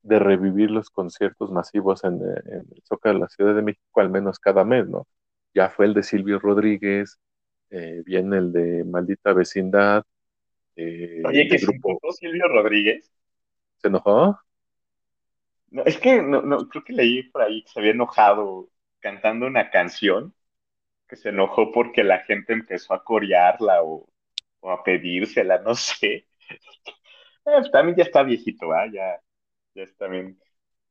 de revivir los conciertos masivos en, eh, en el Zócalo de la Ciudad de México, al menos cada mes, ¿no? Ya fue el de Silvio Rodríguez, eh, viene el de Maldita Vecindad, eh, Oye, que se grupo enojó Silvio Rodríguez. se enojó. No, es que no, no, creo que leí por ahí que se había enojado cantando una canción que se enojó porque la gente empezó a corearla o, o a pedírsela, no sé. Eh, también ya está viejito, ¿ah? Ya, ya es también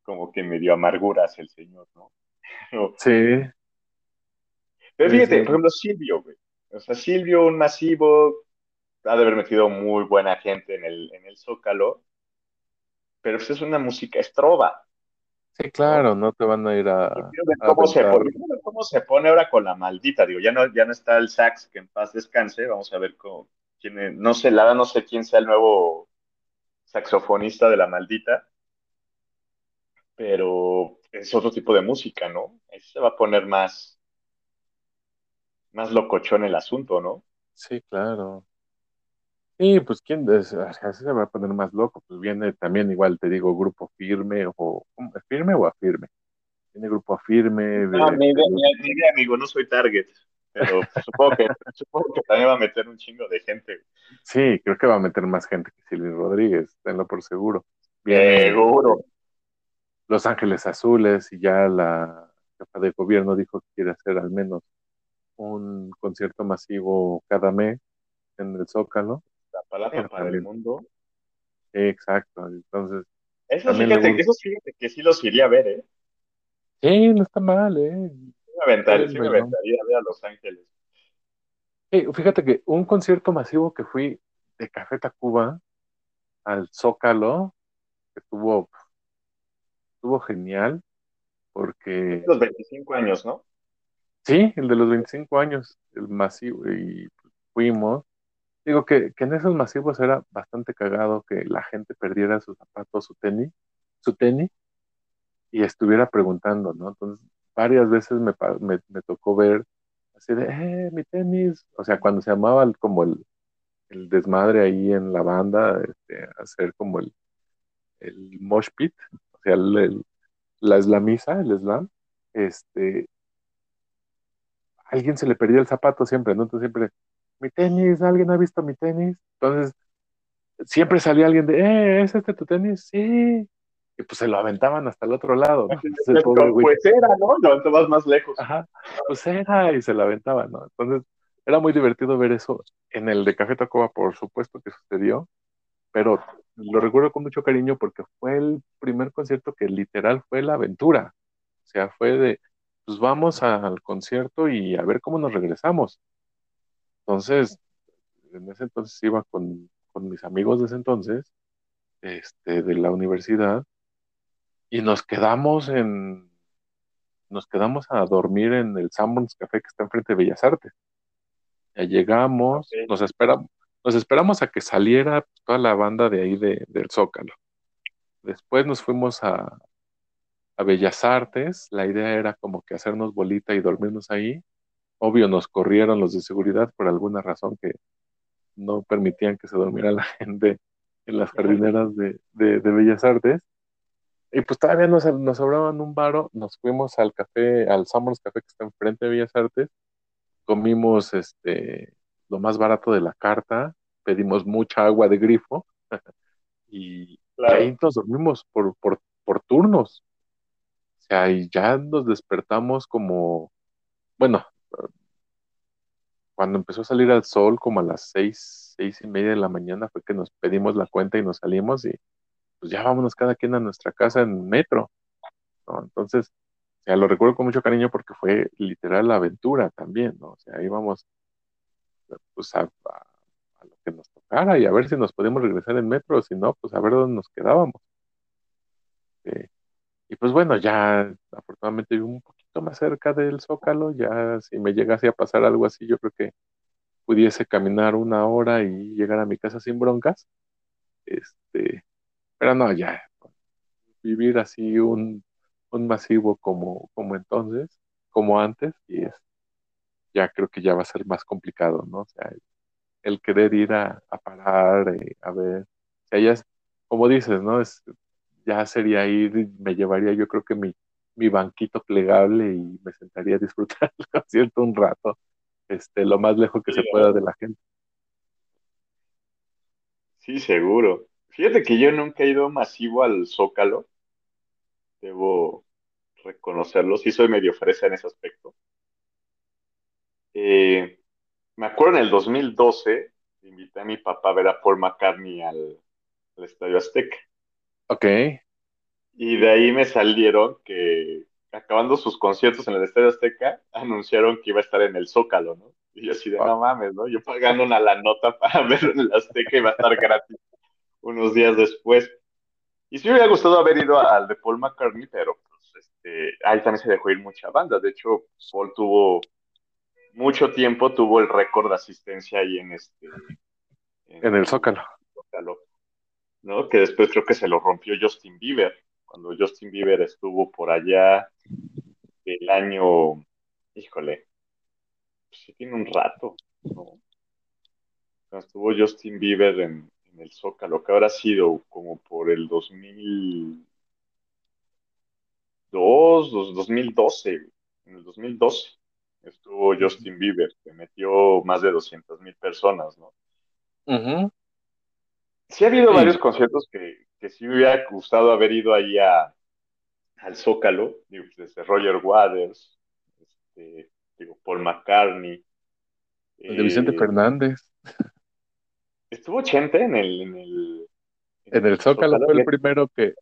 como que me dio amarguras el señor, ¿no? Pero, Sí, pero sí, fíjate, sí. por ejemplo, Silvio, güey. O sea, Silvio, un masivo, ha de haber metido muy buena gente en el, en el Zócalo, pero pues es una música estrova, Sí, claro, no te van a ir a, ver a cómo se pone, cómo se pone ahora con la maldita, digo, ya no, ya no está el sax, que en paz descanse, vamos a ver cómo, quién es- no sé, la no sé quién sea el nuevo saxofonista de la maldita, pero es otro tipo de música, ¿no? Ahí se va a poner más, más locochón el asunto, ¿no? Sí, claro. Sí, pues quién, es- o sea, sí se va a poner más loco, pues viene también igual, te digo, grupo firme o firme o afirme. Viene grupo firme, No, de- idea, de los- ni- ni idea, amigo, no soy target, pero supongo que, supongo que también va a meter un chingo de gente. sí, creo que va a meter más gente que Silvio Rodríguez, tenlo por seguro. Viene Seguro. Los Ángeles Azules y ya la jefa de gobierno dijo que quiere hacer al menos un concierto masivo cada mes en el Zócalo. La palabra para el mundo. Sí, exacto. Entonces, Eso fíjate, luego- eso fíjate que sí los iría a ver, ¿eh? sí, no está mal, ¿eh? Sí me aventaría, Sí, me aventaría a ver a Los Ángeles. Sí, fíjate que un concierto masivo que fui de Café Tacuba al Zócalo, que estuvo, estuvo genial, porque Los 25 años, ¿no? sí, el de los 25 años, el masivo, y fuimos. Digo que, que en esos masivos era bastante cagado que la gente perdiera sus zapatos, su tenis, su tenis, y estuviera preguntando, ¿no? Entonces, varias veces me, me, tocó ver así de, eh, mi tenis, o sea, cuando se llamaba como el, el desmadre ahí en la banda, este, hacer como el, el mosh pit, o sea, el, la eslamisa, el slam, este, alguien se le perdía el zapato siempre, ¿no? Entonces siempre, mi tenis, ¿alguien ha visto mi tenis? Entonces, siempre salía alguien de, eh, ¿es este tu tenis? Sí. Y pues se lo aventaban hasta el otro lado, ¿no? Entonces, el pobre güey, Pues era, ¿no? Lo tomás más lejos. ajá, pues era, y se lo aventaban, ¿no? Entonces, era muy divertido ver eso. En el de Café Tacuba, por supuesto que sucedió, pero lo recuerdo con mucho cariño porque fue el primer concierto que literal fue la aventura. O sea, fue de, pues vamos al concierto y a ver cómo nos regresamos. Entonces, en ese entonces iba con, con mis amigos de ese entonces, este, de la universidad, y nos quedamos en, nos quedamos a dormir en el Sanborns Café que está enfrente de Bellas Artes. Ya llegamos, nos esperamos, nos esperamos a que saliera toda la banda de ahí de, del Zócalo. Después nos fuimos a, a Bellas Artes. La idea era como que hacernos bolita y dormirnos ahí. Obvio, nos corrieron los de seguridad por alguna razón que no permitían que se durmiera la gente en las jardineras de, de, de Bellas Artes. Y pues todavía nos, nos sobraban un varo, nos fuimos al café, al Summers Café que está enfrente de Bellas Artes, comimos este lo más barato de la carta, pedimos mucha agua de grifo. Y, ahí nos dormimos por, por, por turnos. O sea, y ya nos despertamos como, bueno, cuando empezó a salir el sol, como a las seis, seis y media de la mañana, fue que nos pedimos la cuenta y nos salimos y pues ya vámonos cada quien a nuestra casa en metro, ¿no? Entonces, o sea, lo recuerdo con mucho cariño porque fue literal la aventura también, ¿no? O sea, íbamos pues a, a- a lo que nos tocara y a ver si nos podíamos regresar en metro, si no, pues a ver dónde nos quedábamos. Eh, y pues bueno, ya afortunadamente un poquito más cerca del Zócalo, ya si me llegase a pasar algo así, yo creo que pudiese caminar una hora y llegar a mi casa sin broncas. Este, pero no, ya, vivir así un, un masivo como, como entonces, como antes, y es, ya creo que ya va a ser más complicado, ¿no? O sea, el, el querer ir a, parar, eh, a ver, o sea, ya como dices, ¿no? Es, ya sería ir, me llevaría yo creo que mi, mi banquito plegable y me sentaría a disfrutar el concierto un rato, este, lo más lejos que Sí, se pueda de la gente. Sí, seguro. Fíjate que yo nunca he ido masivo al Zócalo. Debo, reconocerlo. Sí soy medio fresa en ese aspecto. Eh, me acuerdo en el 2012, invité a mi papá a ver a Paul McCartney al, al Estadio Azteca. Ok. Y de ahí me salieron que, acabando sus conciertos en el Estadio Azteca, anunciaron que iba a estar en el Zócalo, ¿no? Y yo así de, no mames, ¿no? Yo pagando una la nota para verlo en el Azteca y va a estar gratis unos días después. Y sí me hubiera gustado haber ido al de Paul McCartney, pero pues, este, ahí también se dejó ir mucha banda. De hecho, Paul tuvo mucho tiempo, tuvo el récord de asistencia ahí en este... En el Zócalo. Zócalo, ¿no? Que después creo que se lo rompió Justin Bieber, cuando Justin Bieber estuvo por allá el año, híjole, pues sí tiene un rato, ¿no? Cuando estuvo Justin Bieber en, en el Zócalo, que habrá sido como por el 2002, dos- 2012, en el 2012 estuvo Justin Bieber, que metió más de 200 mil personas, ¿no? Sí ha habido Sí. varios conciertos que, que sí me hubiera gustado haber ido ahí a, al Zócalo, digo, desde Roger Waters, este, digo, Paul McCartney. El de Vicente eh, Fernández. Estuvo Chente en el, en el, En el Zócalo fue el primero que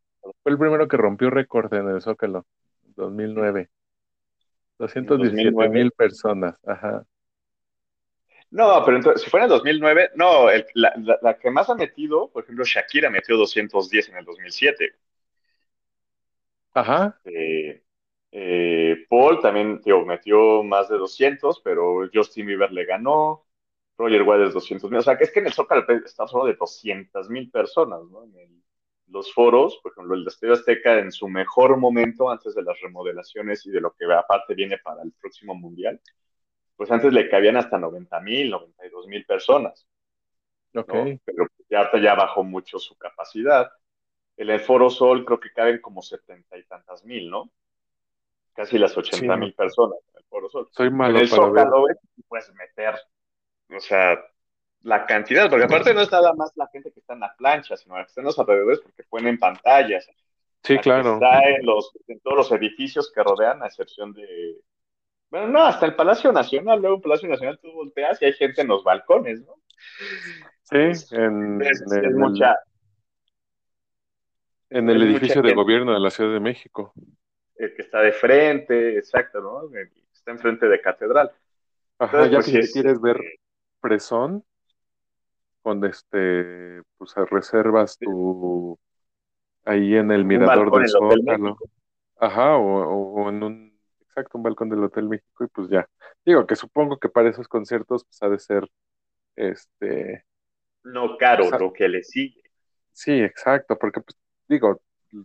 fue el primero que rompió récord en el Zócalo, 2009. 217 2009. mil personas, ajá. No, pero entonces, si fuera en el 2009, no, el- la, la- la que más ha metido, por ejemplo, Shakira metió 210 en el 2007. Ajá, Eh, eh, Paul también tío, metió más de 200, pero Justin Bieber le ganó. Roger Waters 200 mil. O sea, que es que en el Zócalo está solo de 200 mil personas, ¿no? En el- los foros, por ejemplo, el de Estadio Azteca en su mejor momento, antes de las remodelaciones y de lo que aparte viene para el próximo Mundial, pues antes le cabían hasta 90 mil, 92 mil personas. ok. ¿no? Pero ya, ahorita ya bajó mucho su capacidad. En el Foro Sol creo que caben como setenta y tantas mil, ¿no? Casi las ochenta Sí, mil no. personas en el Foro Sol. Soy En malo el para. Zócalo, puedes meter, o sea, la cantidad, porque aparte no es nada más la gente que está en la plancha, sino la que está en los alrededores porque ponen pantallas. Sí, claro. Está en, los, en todos los edificios que rodean, a excepción de... Bueno, no, hasta el Palacio Nacional, luego Palacio Nacional tú volteas y hay gente en los balcones, ¿no? Sí, en, Es, es en el, mucha, en el es edificio de gobierno de la Ciudad de México. el que está de frente, exacto, ¿no? El Está enfrente de Catedral. Ajá, Entonces, ya pues, si es, quieres ver este, fresón, con este, pues reservas tu ahí en el mirador del Zócalo. Ajá, o, o- o en un, exacto, un balcón del Hotel México y pues ya. Digo que supongo que para esos conciertos pues ha de ser, este, No caro, o sea, lo que le sigue. sí, exacto, porque pues digo,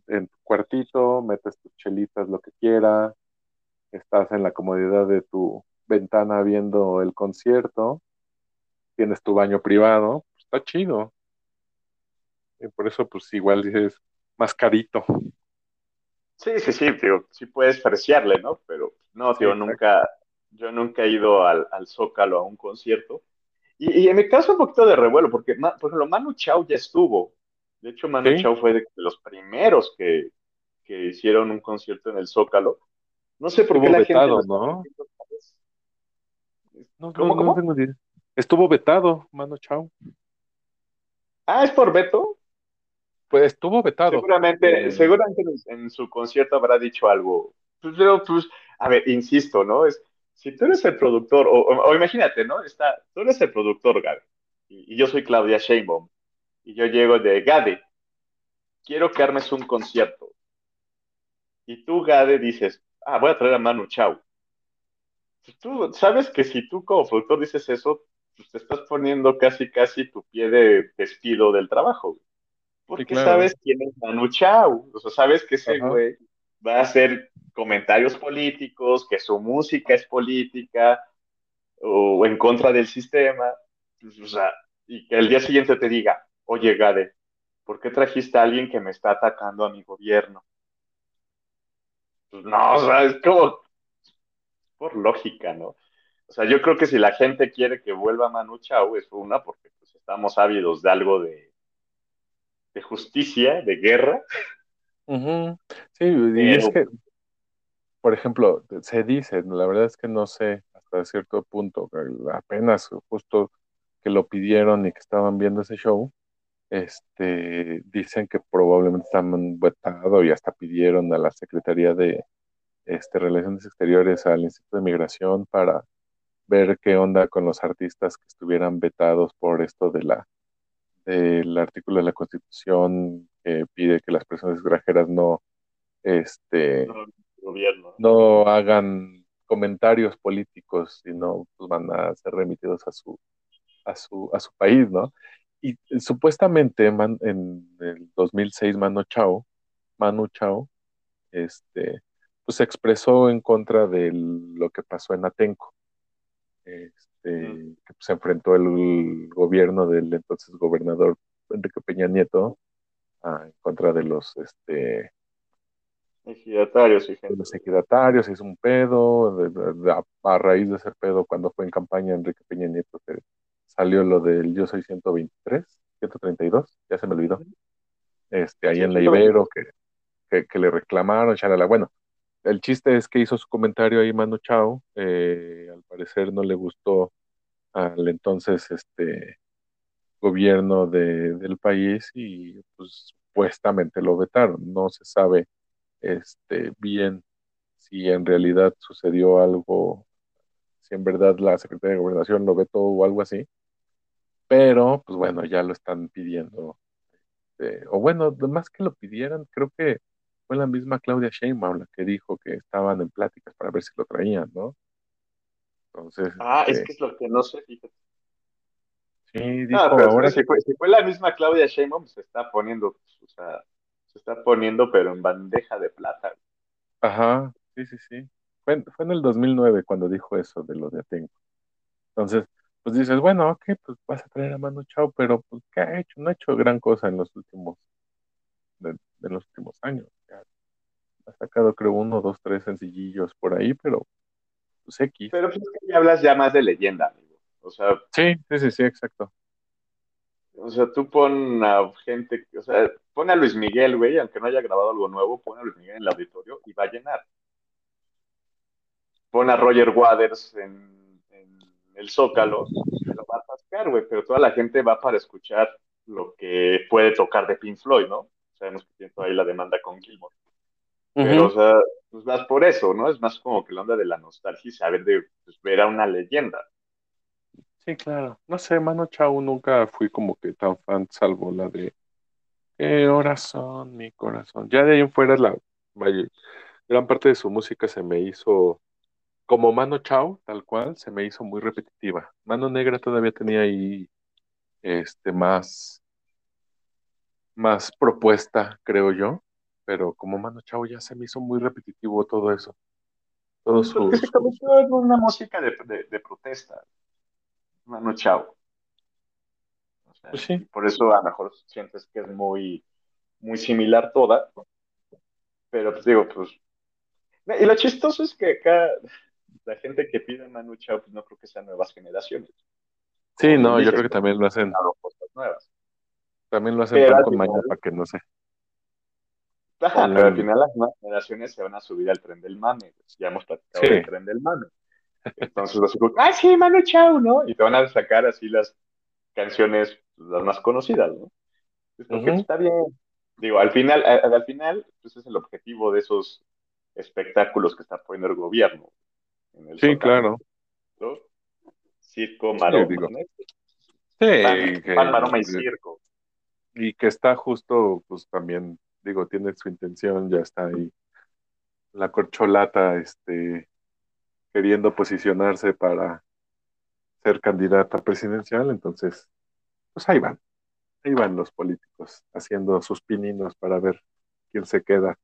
en tu cuartito metes tus chelitas, lo que quieras, estás en la comodidad de tu ventana viendo el concierto, tienes tu baño privado, pues, está chido. Y por eso pues igual dices más carito. Sí, sí, sí, tío, sí puedes preciarle, ¿no? Pero no, Sí, tío, nunca, yo nunca he ido al, al Zócalo a un concierto. Y, y en mi caso un poquito de revuelo, porque, por ejemplo, Manu Chao ya estuvo. De hecho, Manu Sí, Chao fue de los primeros que, que hicieron un concierto en el Zócalo. No sé por qué la gente vetado, ¿no? No, no, ¿Cómo, no cómo? tengo idea. Estuvo vetado, mano, chao. Ah, ¿es por Beto? Pues estuvo vetado. Seguramente, Eh, seguramente en, su concierto habrá dicho algo. Pues, pero, pues, a ver, insisto, ¿no? Es, si tú eres el productor, o, o- o imagínate, ¿no? Está, tú eres el productor, Gabe, y, y yo soy Claudia Sheinbaum, y yo llego de, Gade, quiero que armes un concierto. Y tú, Gade, dices, ah, voy a traer a Manu Chao. Pues tú sabes que si tú como productor dices eso, pues te estás poniendo casi, casi tu pie de despido del trabajo. sí, Porque claro. sabes quién es Manu Chao. O sea, sabes que ese Ajá. güey va a hacer comentarios políticos, que su música es política o en contra del sistema. Pues, o sea, y que el día siguiente te diga, oye, Gade, ¿por qué trajiste a alguien que me está atacando a mi gobierno? Pues no, o sea, es como por lógica, ¿no? O sea, yo creo que si la gente quiere que vuelva Manu Chao, es una, porque pues, estamos ávidos de algo de, de justicia, de guerra. Sí, y es que por ejemplo, se dice, la verdad es que no sé hasta cierto punto, apenas justo que lo pidieron y que estaban viendo ese show, este, dicen que probablemente están vetado y hasta pidieron a la Secretaría de este, Relaciones Exteriores, al Instituto de Migración, para ver qué onda con los artistas que estuvieran vetados por esto de la del artículo de la Constitución que pide que las personas extranjeras no este no hagan comentarios políticos, sino pues van a ser remitidos a su a su a su país, ¿no? Y supuestamente en el 2006 Manu Chao, Manu Chao, este, pues se expresó en contra de lo que pasó en Atenco, este, que se enfrentó el gobierno del entonces gobernador Enrique Peña Nieto en contra de los este, ejidatarios y los ejidatarios, hizo un pedo, a, raíz de ese pedo, cuando fue en campaña Enrique Peña Nieto, salió lo del Yo Soy 123, 132, ya se me olvidó, este, ahí en la Ibero, que, que, le reclamaron, chalala. Bueno, el chiste es que hizo su comentario ahí Manu Chao, eh, al parecer no le gustó al entonces este gobierno de, del país y pues supuestamente lo vetaron. No se sabe este, bien si en realidad sucedió algo, si en verdad la Secretaría de Gobernación lo vetó o algo así, pero pues bueno, ya lo están pidiendo. Este, o bueno, más que lo pidieran, creo que fue la misma Claudia Sheinbaum la que dijo que estaban en pláticas para ver si lo traían, ¿no? Entonces. Ah, es este que es lo que no sé, fíjate. Sí, dijo ahora si, fue, la misma Claudia Sheinbaum, se está poniendo, o sea, se está poniendo, pero en bandeja de plata. Ajá, sí, sí, sí. Fue, fue en el 2009 cuando dijo eso de lo de Atenco. Entonces, pues dices, bueno, ok, pues vas a traer a Manu Chao, pero pues, ¿qué ha hecho? No ha hecho gran cosa en los últimos, de, los últimos años. ha sacado, creo, uno, dos, tres sencillillos por ahí, pero pues X. Pero pues que ya hablas ya más de leyenda, amigo. O sea. Sí, sí, sí, sí, exacto. O sea, tú pon a gente, o sea, pon a Luis Miguel, güey, aunque no haya grabado algo nuevo, pon a Luis Miguel en el auditorio y va a llenar. Pon a Roger Waters en el Zócalo, se lo va a atascar, güey, pero toda la gente va para escuchar lo que puede tocar de Pink Floyd, ¿no? Sabemos que tiene ahí la demanda con Gilmore. Pero, o sea, pues vas por eso, ¿no? Es más como que la onda de la nostalgia y saber de pues, ver a una leyenda. Sí, claro. No sé, Mano Chao nunca fui como que tan fan, salvo la de ¿Qué horas son, mi corazón? Ya de ahí en fuera, la gran parte de su música se me hizo como Mano Chao, tal cual, se me hizo muy repetitiva. Mano Negra todavía tenía ahí este más, más propuesta, creo yo, pero como Mano Chao ya se me hizo muy repetitivo todo eso. Todo su, se convirtió en una música de, protesta. Mano Chao. pues sí. Por eso a lo mejor sientes que es muy, muy similar toda. Pero pues digo, pues. Y lo chistoso es que acá la gente que pide Manu Chao, pues no creo que sean nuevas generaciones. Sí, no, yo creo que también lo hacen. Nuevas. También lo hacen con mañana para que no sé. Ajá, pero al final las nuevas generaciones se van a subir al tren del mame. Ya hemos platicado del tren del mame. Entonces los ah, sí, Manu Chao, ¿no? Y te van a sacar así las canciones, las más conocidas, ¿no? Es porque está bien. Digo, al final, al, final, pues es el objetivo de esos espectáculos que está poniendo el gobierno sí, claro. Circo, maroma. Sí, y circo. Y que está justo, pues también, digo, tiene su intención, ya está ahí la corcholata, este, queriendo posicionarse para ser candidata presidencial, entonces, pues ahí van, ahí van los políticos haciendo sus pininos para ver quién se queda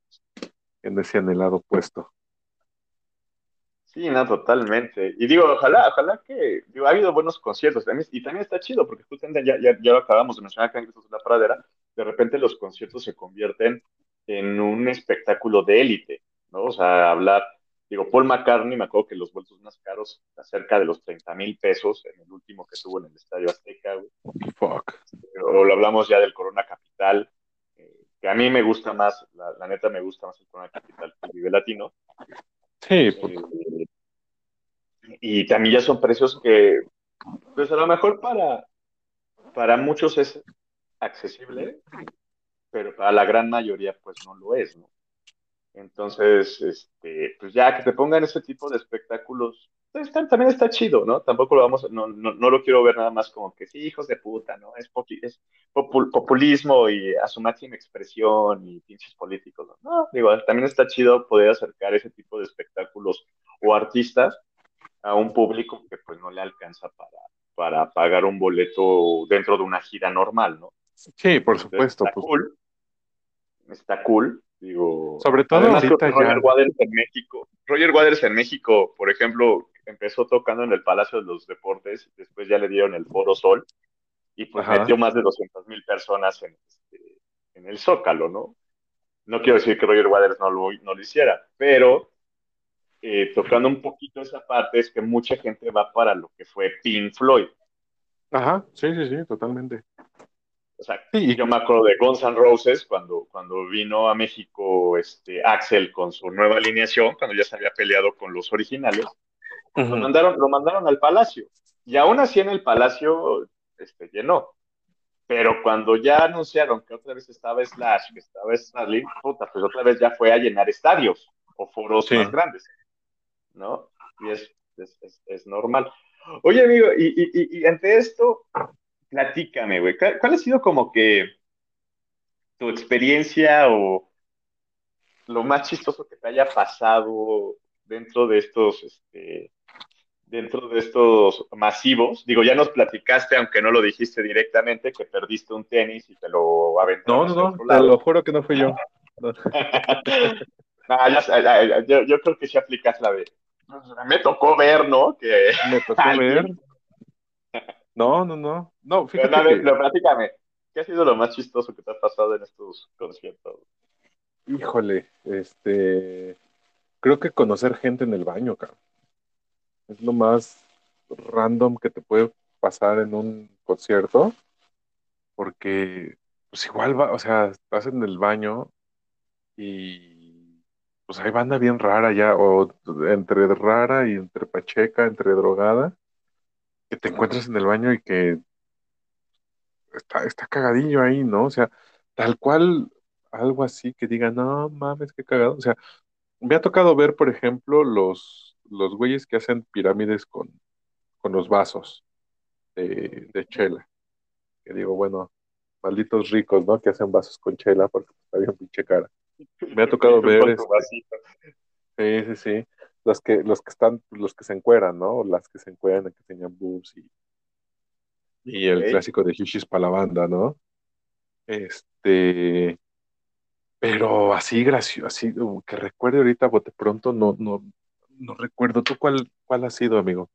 en ese anhelado puesto. Sí, no, totalmente. Y digo, ojalá, ojalá que, digo, ha habido buenos conciertos también, y también está chido, porque justamente ya, ya, ya lo acabamos de mencionar acá en de la Pradera, de repente los conciertos se convierten en un espectáculo de élite, ¿no? O sea, hablar, digo, Paul McCartney, me acuerdo que los vueltos más caros, cerca de los 30 mil pesos en el último que tuvo en el Estadio Azteca, güey. Fuck. O lo hablamos ya del Corona Capital, eh, que a mí me gusta más, la, neta me gusta más el Corona Capital que el Vive Latino, Sí, pues, Eh, y también ya son precios que, pues a lo mejor para, para muchos es accesible, pero para la gran mayoría pues no lo es, ¿no? Entonces, este, pues ya que te pongan ese tipo de espectáculos, pues, también está chido, ¿no? Tampoco lo vamos, a- no, no, no lo quiero ver nada más como que sí, hijos de puta, ¿no? Es, popi- es popul- populismo y a su máxima expresión y pinches políticos, ¿no? No, digo, también está chido poder acercar ese tipo de espectáculos o artistas a un público que pues no le alcanza para, para pagar un boleto dentro de una gira normal, ¿no? sí, por Entonces, supuesto. está Pues, cool, está cool, digo. sobre todo Además, ahorita Roger ya. Waters en México, Roger Waters en México, por ejemplo, empezó tocando en el Palacio de los Deportes, después ya le dieron el Foro Sol y pues Ajá. metió más de 200 mil personas en, este, en el Zócalo, ¿no? No quiero decir que Roger Waters no lo, no lo hiciera, pero eh, tocando un poquito esa parte es que mucha gente va para lo que fue Pink Floyd. Ajá, sí, sí, sí, totalmente. O sea, Sí, yo me acuerdo de Guns N' Roses cuando, cuando vino a México este, Axel con su nueva alineación, cuando ya se había peleado con los originales, lo ujú. mandaron, lo mandaron al Palacio. Y aún así en el Palacio este, llenó. Pero cuando ya anunciaron que otra vez estaba Slash, que estaba Starling, puta, pues otra vez ya fue a llenar estadios o foros Sí. más grandes, ¿no? Y es, es, es- es normal. Oye, amigo, y, y, y, y ante esto, platícame, güey, ¿cuál ha sido como que tu experiencia o lo más chistoso que te haya pasado dentro de estos, este, dentro de estos masivos? Digo, ya nos platicaste, aunque no lo dijiste directamente, que perdiste un tenis y te lo No, aventaron no, no, otro te lo juro que no fui yo. No. Ah, ya sé, ya- ya- yo, yo creo que sí aplicas la de. pues, Me tocó ver, ¿no? Que. Me tocó ver. No, no, no. No, fíjate que, pero platícame. ¿Qué ha sido lo más chistoso que te ha pasado en estos conciertos? híjole, este, creo que conocer gente en el baño, cabrón. Es lo más random que te puede pasar en un concierto, porque pues igual va, o sea, estás en el baño y pues hay banda bien rara ya, o entre rara y entre pacheca, entre drogada, que te encuentras en el baño y que está, está cagadillo ahí, ¿no? O sea, tal cual algo así que diga, no mames, qué cagado. O sea, me ha tocado ver, por ejemplo, los, los güeyes que hacen pirámides con, con los vasos de, de chela. Que digo, bueno, malditos ricos, ¿no? Que hacen vasos con chela porque está bien pinche cara. Me ha tocado ver este, sí, sí, sí. Los que, los que están, los que se encueran, ¿no? Las que se encueran, que enseñan boobs y, y el clásico de Shishis para la banda, ¿no? Este, pero así gracioso, así que recuerde ahorita, bote pronto, no, no, no recuerdo. ¿Tú cuál, cuál ha sido, amigo?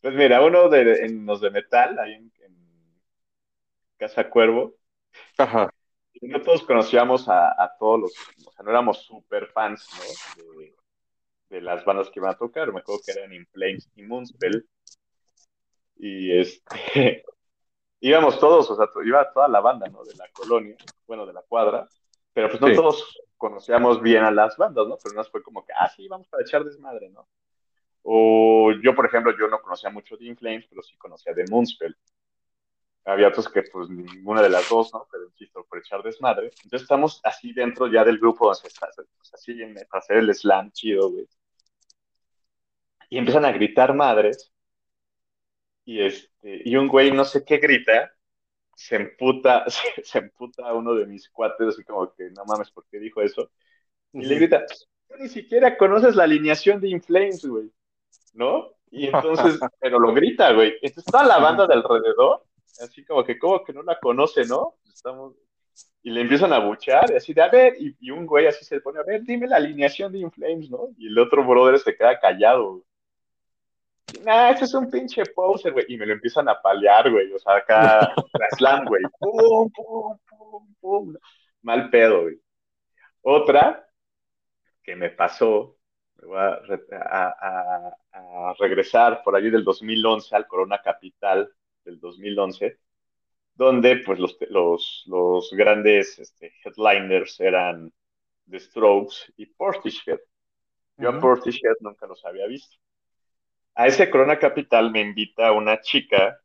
Pues mira, uno de, en los de metal, ahí en, en Casa Cuervo, Ajá, y no todos conocíamos a, a todos los, o sea, no éramos super fans, ¿no? De, de las bandas que iban a tocar. Me acuerdo que eran In Flames y Moonspell. Y este, íbamos todos, o sea, iba toda la banda, ¿no? De la colonia, bueno, de la cuadra, pero pues no Sí. todos conocíamos bien a las bandas, ¿no? Pero nos fue como que, ah, sí, vamos para echar desmadre, ¿no? O yo, por ejemplo, yo no conocía mucho de In Flames, pero sí conocía de Moonspell. Había otros que, pues, ninguna de las dos, ¿no? Pero insisto, por echar desmadre. Entonces estamos así dentro ya del grupo donde se está, pues, así en, para hacer el slam chido, güey. Y empiezan a gritar madres. Y este, y un güey no sé qué grita, se emputa, se, se emputa a uno de mis cuates, así como que no mames, ¿por qué dijo eso? Y le grita, tú ni siquiera conoces la alineación de Inflames, güey, ¿no? Y entonces, pero lo grita, güey. Entonces toda la banda de alrededor, así como que, como que no la conoce, ¿no? Estamos, y le empiezan a buchar, y así de, a ver, y, y un güey así se pone, a ver, dime la alineación de Inflames, ¿no? Y el otro brother se queda callado, Nah, ese es un pinche poser, güey. Y me lo empiezan a palear, güey. O sea, acá, la slam, güey. Pum, pum, pum, pum. Mal pedo, güey. Otra que me pasó, me voy a, a- a- a regresar por allí del 2011 al Corona Capital del 2011, donde pues los, los, los grandes este, headliners eran The Strokes y Portishead. Yo a. Portishead nunca los había visto. A ese Corona Capital me invita una chica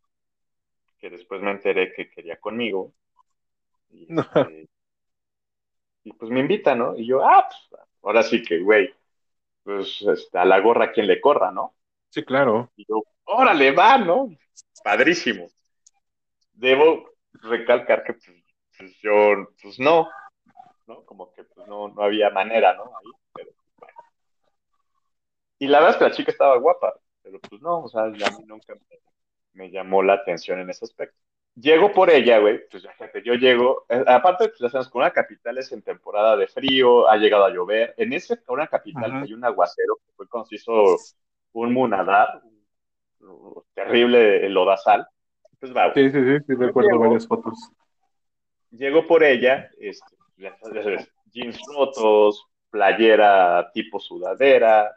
que después me enteré que quería conmigo. Y, este, y pues me invita, ¿no? Y yo, ah, pues, ahora sí que, güey, pues este, a la gorra quien le corra, ¿no? Sí, claro. Y yo, órale, va, ¿no? Padrísimo. Debo recalcar que pues, pues, yo, pues no, ¿no? Como que pues no, no había manera, ¿no? Ahí, pero bueno. Y la verdad es que la chica estaba guapa, pero pues no, o sea, a mí nunca me, me llamó la atención en ese aspecto. Llego por ella, güey, pues fíjate, yo llego, eh, aparte, pues con una capital es en temporada de frío, ha llegado a llover. En ese una capital Ajá. hay un aguacero que fue cuando se hizo un munadar, un- terrible el lodazal. Pues va, Sí, sí, sí, sí, recuerdo llego- varias fotos. llego por ella, este, ya sabes, jeans rotos, playera tipo sudadera,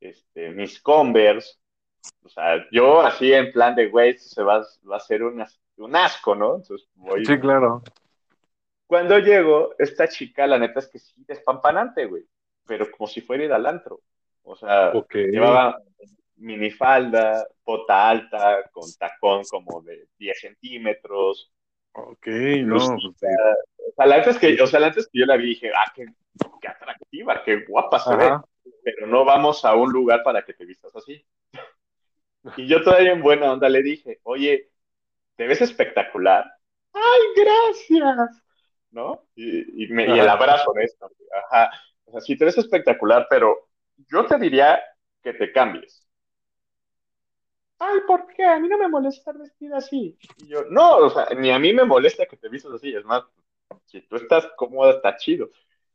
este, mis Converse. O sea, yo así en plan de, güey, se va, va a ser un, as- un asco, ¿no? Entonces voy. Sí, claro. Cuando llego, esta chica, la neta es que sí, despampanante, güey. Pero como si fuera ir al antro. O sea, Ok. llevaba minifalda, bota alta, con tacón como de 10 centímetros, Ok, no. pues, sí. O sea, la neta es que, o sea, la neta es que yo la vi dije, ah, qué, qué atractiva, qué guapa se ve. Pero no vamos a un lugar para que te vistas así. Y yo todavía en buena onda le dije, oye, te ves espectacular. ¡Ay, gracias! ¿No? Y, y me- y el abrazo de esto. Ajá. O sea, sí te ves espectacular, pero yo te diría que te cambies. Ay, ¿por qué? A mí no me molesta estar vestida así. Y yo, no, o sea, ni a mí me molesta que te vistas así. Es más, si tú estás cómoda, está chido.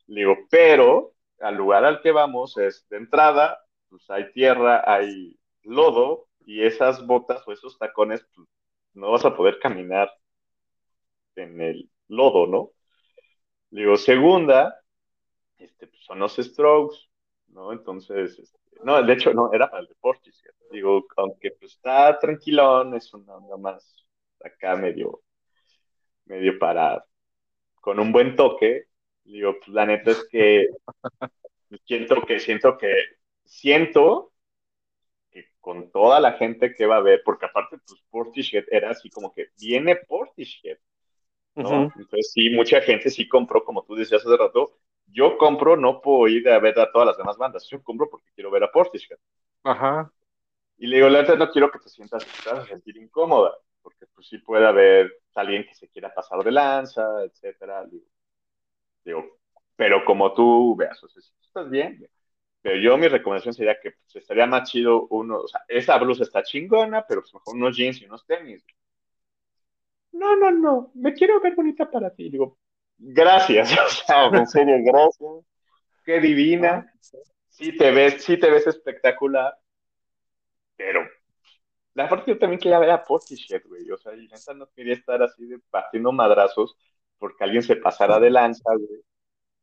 Le digo, pero al lugar al que vamos es de entrada, pues hay tierra, hay lodo, y esas botas o esos tacones, pues, no vas a poder caminar en el lodo, ¿no? Digo, segunda, este, pues, son los strokes, ¿no? Entonces, este, no, de hecho, no, era para el deporte. ¿cierto? Digo, aunque pues está tranquilón, es una onda más acá medio, medio para, con un buen toque. Digo, pues la neta es que siento que, siento que, siento que con toda la gente que va a ver, porque aparte, pues Portishead era así como que viene Portishead, ¿no? Ujú. Entonces sí, mucha gente sí compró, como tú decías hace rato, yo compro no por ir a ver a todas las demás bandas, yo compro porque quiero ver a Portishead. Ajá. Y le digo, la verdad no quiero que te sientas, te vas a sentir incómoda, porque pues sí puede haber alguien que se quiera pasar de lanza, etcétera. Digo, digo, pero como tú veas, o sea, si tú estás bien, pero yo mi recomendación sería que pues, estaría más chido uno, o sea, esa blusa está chingona, pero pues mejor unos jeans y unos tenis. No, no, no, me quiero ver bonita para ti. Digo, gracias, o sea, en serio, gracias. Qué divina. Sí te ves, sí te ves espectacular, pero la parte yo también quería ver a Portishead, güey. O sea, y neta no quería estar así de partiendo madrazos porque alguien se pasara de lanza, güey.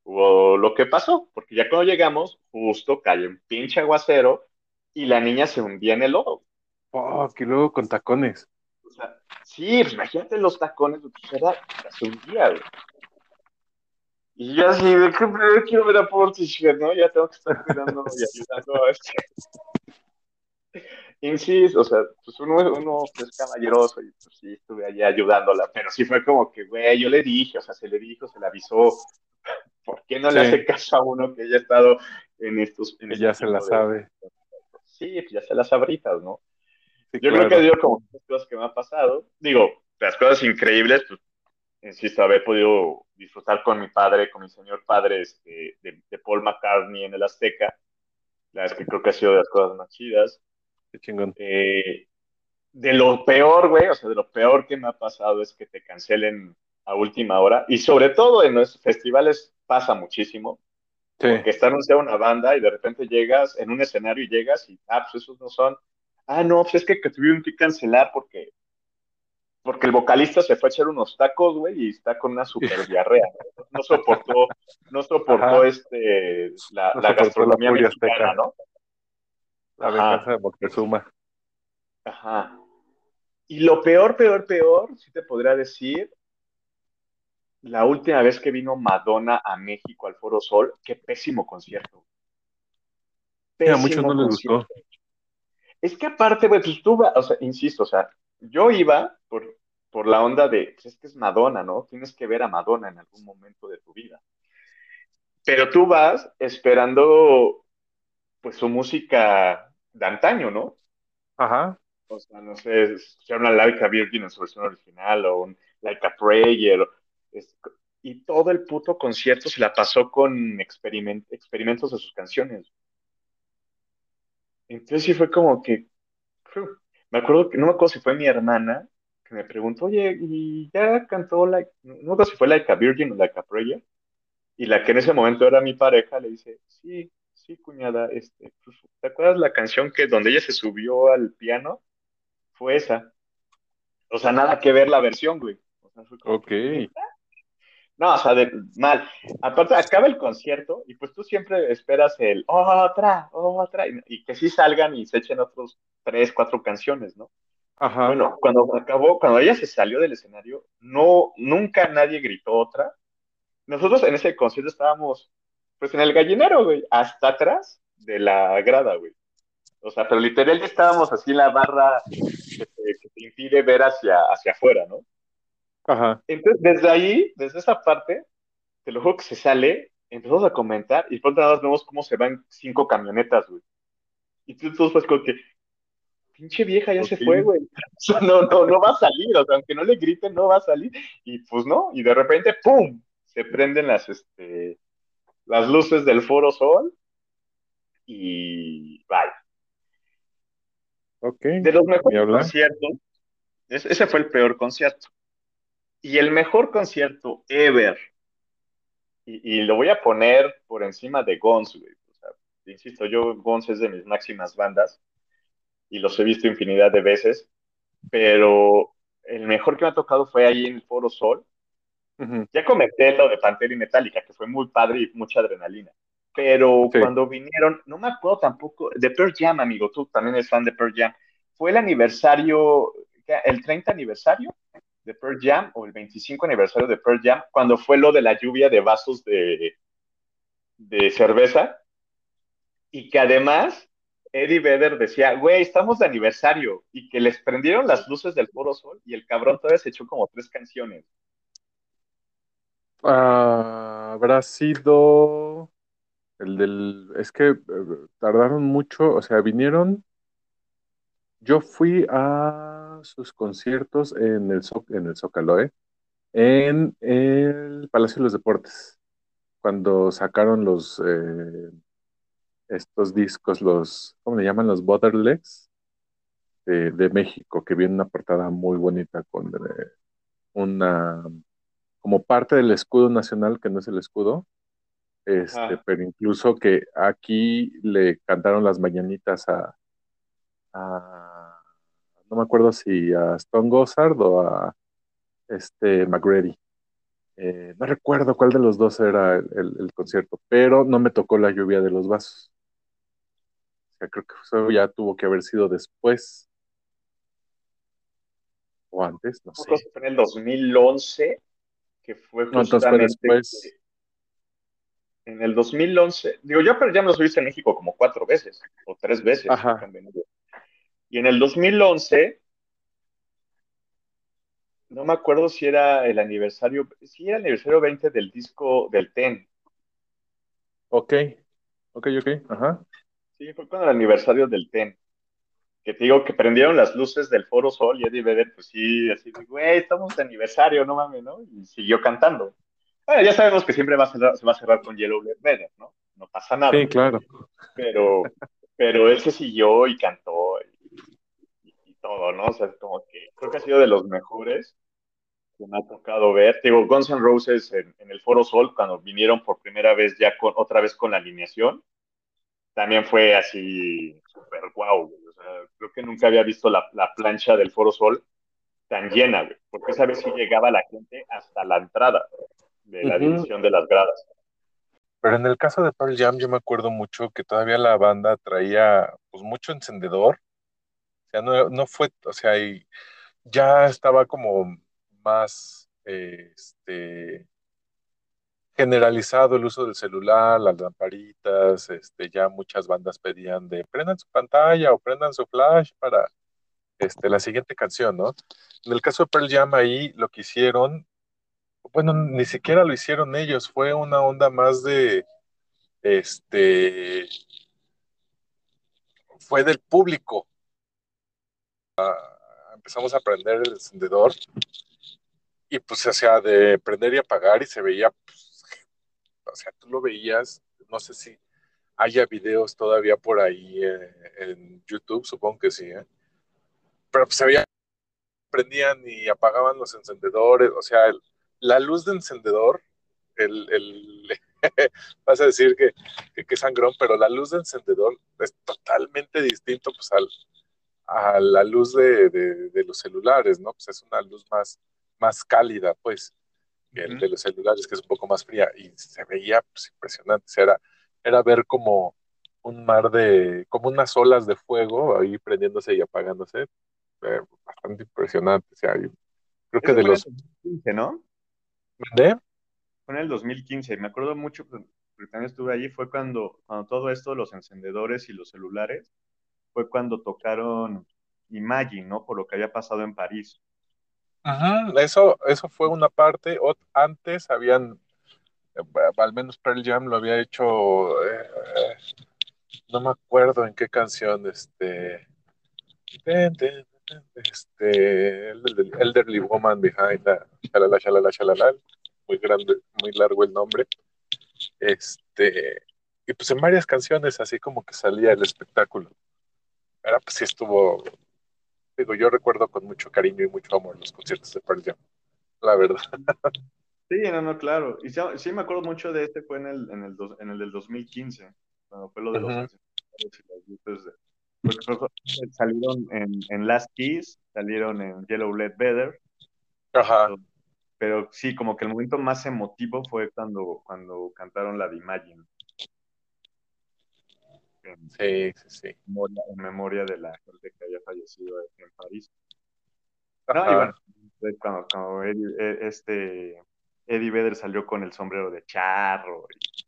O lo que pasó, porque ya cuando llegamos, justo cayó un pinche aguacero y la niña se hundía en el lodo. Fuck, y luego con tacones. O sea, sí, pues imagínate los tacones, pues era, se hundía, güey. Y yo así, de que "Pero quiero ver a Portishead, ¿no? Ya tengo que estar cuidando y ayudando a este. Insisto, o sea, pues uno, uno es caballeroso y pues sí, estuve allí ayudándola, pero sí fue como que, güey, yo le dije, o sea, se le dijo, se le avisó, ¿por qué no le Sí. hace caso a uno que ya ha estado en estos... En Que este ya se la de- sabe. Sí, pues ya se las sabritas, ¿no? Sí, Yo claro. creo que digo como las cosas que me han pasado. Digo, las cosas increíbles, pues, insisto, haber podido disfrutar con mi padre, con mi señor padre este, de, de Paul McCartney en el Azteca. La verdad es que creo que ha sido de las cosas más chidas. Qué chingón. Eh, de lo peor, güey, o sea, de lo peor que me ha pasado es que te cancelen a última hora. Y sobre todo en los festivales pasa muchísimo. Sí. Que está anunciada una banda y de repente llegas en un escenario y llegas y, ah, pues esos no son. Ah, no, pues es que, que tuvieron que cancelar porque, porque el vocalista se fue a echar unos tacos, güey, y está con una super diarrea. ¿no? No soportó, no soportó Ajá. este, la, No la soportó la gastronomía furia mexicana. ¿no? La Ajá. venganza de Moctezuma. Ajá. Y lo peor, peor, peor, sí te podría decir, la última vez que vino Madonna a México al Foro Sol, qué pésimo concierto. pésimo a muchos no les concierto. gustó. Es que aparte, güey, pues tú vas, o sea, insisto, o sea, yo iba por, por la onda de, pues es que es Madonna, ¿no? Tienes que ver a Madonna en algún momento de tu vida. Pero tú vas esperando, pues, su música de antaño, ¿no? Ajá. O sea, no sé, escuchar una Like a Virgin en su versión original o un Like a Prayer. es- y todo el puto concierto se la pasó con experiment- experimentos de sus canciones. Entonces sí fue como que, me acuerdo que, no me acuerdo si fue mi hermana que me preguntó, oye, ¿y ya cantó like, no me acuerdo si fue Like a Virgin o Like a Prayer? Y la que en ese momento era mi pareja le dice, sí, sí, cuñada, este, pues, ¿te acuerdas la canción que donde ella se subió al piano? Fue esa. O sea, nada que ver la versión, güey. O sea, fue como Ok. no, o sea, de, mal. Aparte, acaba el concierto y pues tú siempre esperas el otra, otra, y, y que sí salgan y se echen otros tres, cuatro canciones, ¿no? Ajá. Bueno, cuando acabó, cuando ella se salió del escenario, no, nunca nadie gritó otra. Nosotros en ese concierto estábamos, pues en el gallinero, güey, hasta atrás de la grada, güey. O sea, pero literal ya estábamos así en la barra que te, que te impide ver hacia, hacia afuera, ¿no? Ajá. Entonces, desde ahí, desde esa parte, te lo juro que se sale, empezamos a comentar y pronto nada más vemos cómo se van cinco camionetas, güey. Y tú, tú pues como que, pinche vieja ya se fue, güey. No, no, no va a salir, o sea, aunque no le griten, no va a salir. Y pues no, y de repente, ¡pum! Se prenden las, este, las luces del Foro Sol y bye. De los mejores conciertos, es- ese fue el peor concierto. Y el mejor concierto ever, y, y lo voy a poner por encima de Guns, güey. O sea, insisto, yo Guns es de mis máximas bandas y los he visto infinidad de veces, pero el mejor que me ha tocado fue ahí en el Foro Sol. Ya comenté lo de Pantera y Metallica, que fue muy padre y mucha adrenalina. Pero Sí. cuando vinieron, no me acuerdo tampoco, de Pearl Jam, amigo, tú también eres fan de Pearl Jam. Fue el aniversario, el 30 aniversario de Pearl Jam o el 25 aniversario de Pearl Jam, cuando fue lo de la lluvia de vasos de, de cerveza. Y que además Eddie Vedder decía, güey, estamos de aniversario. Y que les prendieron las luces del Foro Sol y el cabrón todavía se echó como tres canciones. Ah, habrá sido el del. Es que eh, tardaron mucho, o sea, vinieron. Yo fui a sus conciertos en el, en el Zócalo, ¿eh? En el Palacio de los Deportes, cuando sacaron los eh, estos discos, los, ¿cómo le llaman? Los Borderlegs de, de México, que viene una portada muy bonita con eh, una como parte del escudo nacional, que no es el escudo, este, pero incluso que aquí le cantaron las mañanitas a, a- no me acuerdo si a Stone Gossard o a este McGrady. Eh, no recuerdo cuál de los dos era el, el- el concierto, pero no me tocó la lluvia de los vasos. O sea, creo que eso ya tuvo que haber sido después o antes, no sé. Creo que fue en el 2011, que fue justamente después. en el 2011. Digo, yo pero ya me los he visto en México como cuatro veces o tres veces. Ajá. Y en el 2011, no me acuerdo si era el aniversario, si era el aniversario 20 del disco del TEN. Ok, ok, ok, ajá. Sí, fue con el aniversario del TEN. Que te digo que prendieron las luces del Foro Sol y Eddie Vedder, pues sí, así güey, estamos de aniversario, no mames, ¿no? Y siguió cantando. Bueno, ya sabemos que siempre va a cerrar- se va a cerrar con Yellow Vedder, ¿no? No pasa nada. Sí, claro. Pero, pero él se siguió y cantó y, y- y todo, ¿no? O sea, es como que creo que ha sido de los mejores que me ha tocado ver. Te Digo, Guns N' Roses en, en el Foro Sol, cuando vinieron por primera vez ya con, otra vez con la alineación, también fue así súper guau, güey. Sea, creo que nunca había visto la, la plancha del Foro Sol tan llena, güey. Porque esa vez sí llegaba la gente hasta la entrada de la Ujú. división de las gradas. Pero en el caso de Pearl Jam, yo me acuerdo mucho que todavía la banda traía pues mucho encendedor. O sea, no, no fue, o sea, y ya estaba como más eh, este generalizado el uso del celular, las lamparitas, este, ya muchas bandas pedían de prendan su pantalla o prendan su flash para este, la siguiente canción, ¿no? En el caso de Pearl Jam ahí lo que hicieron, bueno, ni siquiera lo hicieron ellos, fue una onda más de, este, fue del público. Ah, empezamos a prender el encendedor y pues o sea de prender y apagar y se veía, pues, o sea, tú lo veías, no sé si haya videos todavía por ahí eh, en YouTube, supongo que sí, ¿eh? pero pues veía, prendían y apagaban los encendedores, o sea, la luz de encendedor, el, el vas a decir que, que, sangrón, pero la luz de encendedor es totalmente distinto pues al, a la luz de, de, los celulares, ¿no? Pues es una luz más, más cálida, pues, el de los celulares, que es un poco más fría, y se veía pues, impresionante, era, era ver como un mar de, como unas olas de fuego ahí prendiéndose y apagándose, eh, bastante impresionante, o sea, creo que de los... 2015, ¿no? ¿De? Fue en el 2015, me acuerdo mucho, porque también estuve allí, fue cuando, cuando todo esto, los encendedores y los celulares, fue cuando tocaron Imagine, ¿no? Por lo que había pasado en París. Eso, eso fue una parte. antes habían, eh, al menos Pearl Jam lo había hecho, eh, no me acuerdo en qué canción, este, este, Elderly Woman Behind the shalala, shalala, shalala, muy grande, muy largo el nombre. Este, y pues en varias canciones así como que salía el espectáculo. Era pues sí estuvo, digo, yo recuerdo con mucho cariño y mucho amor los conciertos de Pearl Jam, la verdad. Sí, no, no, claro. Y sí, me acuerdo mucho de este, fue en el, en el, en el del 2015, cuando fue lo de los salieron en, en, Last Kiss, salieron en Yellow Led Better. Ajá. Pero, sí, como que el momento más emotivo fue cuando, cuando cantaron la de Imagine. Sí, sí, sí. En memoria, de la gente que había fallecido en París. No, y bueno, cuando, cuando Eddie, e, este, Eddie Vedder salió con el sombrero de charro y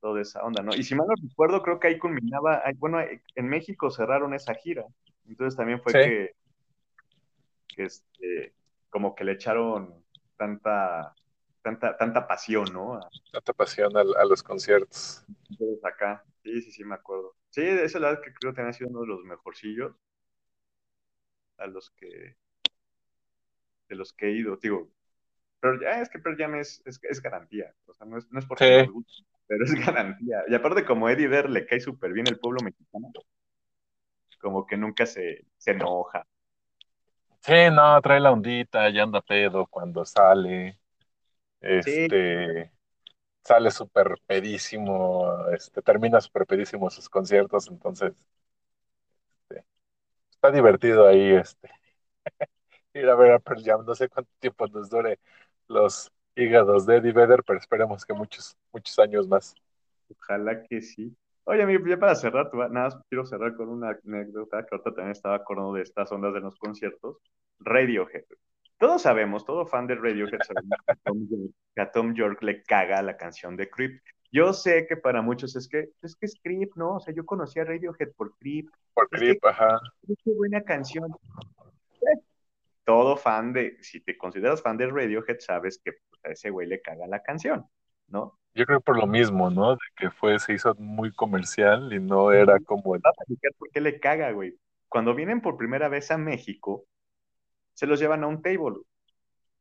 toda esa onda, ¿no? Y si mal no recuerdo, creo que ahí culminaba, bueno, en México cerraron esa gira, entonces también fue que, que este, como que le echaron tanta, tanta, tanta pasión, ¿no? tanta pasión a, los conciertos. Entonces acá, sí, sí, sí, me acuerdo. Sí, esa es la verdad que creo que ha sido uno de los mejorcillos a los que de los que he ido, digo, pero ya es que Pearl Jam es, es, garantía, o sea, no es, no es porque pero es garantía. Y aparte, como Eddie Vedder le cae súper bien el pueblo mexicano, como que nunca se, se enoja. Sí, no, trae la ondita, ya anda pedo cuando sale. Este, sale súper pedísimo, este, termina súper pedísimo sus conciertos, entonces este, está divertido ahí este, ir a ver a Pearl Jam. No sé cuánto tiempo nos dure los hígados de Eddie Vedder, pero esperemos que muchos, muchos años más. Ojalá que sí. Oye, amigo, ya para cerrar, nada más quiero cerrar con una anécdota que ahorita también estaba acordando de estas ondas de los conciertos. Radiohead. Todos sabemos, todo fan de Radiohead sabemos que a Tom York le caga la canción de Creep. Yo sé que para muchos es que es que es Creep, ¿no? O sea, yo conocí a Radiohead por Creep. Por Creep, ajá. Qué buena canción. Todo fan de, si te consideras fan de Radiohead, sabes que pues, a ese güey le caga la canción, ¿no? Yo creo por lo mismo, ¿no? De que fue, se hizo muy comercial y no era como el... ¿Por qué le caga, güey? Cuando vienen por primera vez a México, se los llevan a un table.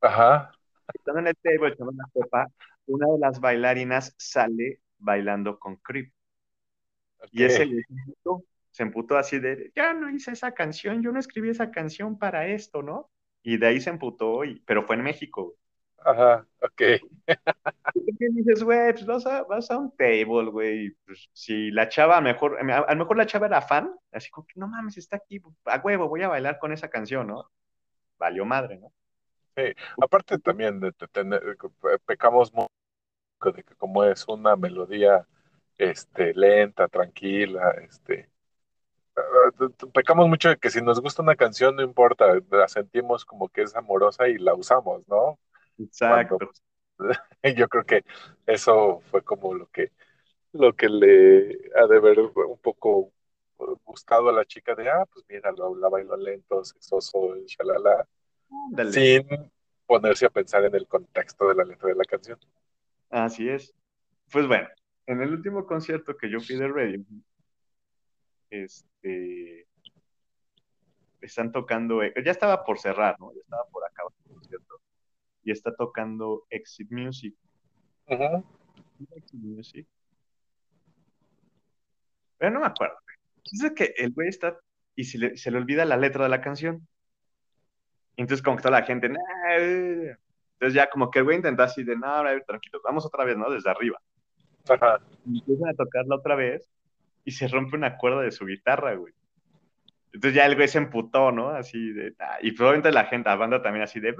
Ajá. Estando en el table, echando una copa, una de las bailarinas sale bailando con Creep. Y ese se emputó, se emputó así de, ya no hice esa canción, yo no escribí esa canción para esto, ¿no? Y de ahí se emputó, y, pero fue en México. Ajá, ok. ¿Qué dices, güey? Pues vas a, vas a un table, güey. Pues si la chava, a lo mejor, a, lo mejor la chava era fan, así como que no mames, está aquí, a huevo, voy a bailar con esa canción, ¿no? Valió madre, ¿no? Sí, aparte también de, tener, pecamos mucho de que como es una melodía este, lenta, tranquila, este, pecamos mucho de que si nos gusta una canción, no importa, la sentimos como que es amorosa y la usamos, ¿no? Exacto. Yo creo que eso fue como lo que, lo que le ha de ver un poco gustado a la chica de, ah, pues mira, lo, la bailo lento, sexoso, shalala, sin ponerse a pensar en el contexto de la letra de la canción. Así es. Pues bueno, en el último concierto que yo fui de Radio, este, están tocando, ya estaba por cerrar, ¿no? Ya estaba por acabar el concierto. Y está tocando Exit Music. Exit Music. Pero no me acuerdo. Dice que el güey está y se le, se le, olvida la letra de la canción. Entonces, como que toda la gente, entonces ya como que el güey intenta así de, no, tranquilo, vamos otra vez, ¿no? Desde arriba. Ajá. Y empiezan a tocarla otra vez y se rompe una cuerda de su guitarra, güey. Entonces ya el güey se emputó, ¿no? Así de, ah, y probablemente la gente, la banda también así de,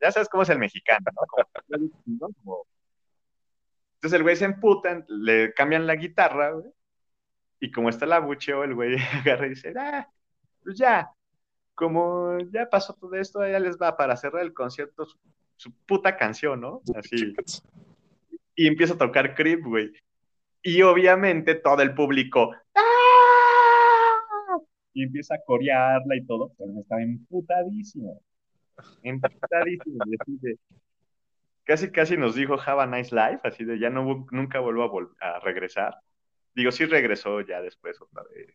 ya sabes cómo es el mexicano, ¿no? Como, Entonces el güey se emputa, le cambian la guitarra, güey, y como está la bucheo, el güey agarra y dice, ah, pues ya, como ya pasó todo esto, ya les va para cerrar el concierto su, puta canción, ¿no? Así. Y empieza a tocar Creep, güey. Y obviamente todo el público, ¡Ah! Y empieza a corearla y todo, pero estaba emputadísimo. Emputadísimo. casi, casi nos dijo Have a nice life, así de ya no, nunca vuelvo a, a regresar. Digo, sí regresó ya después otra vez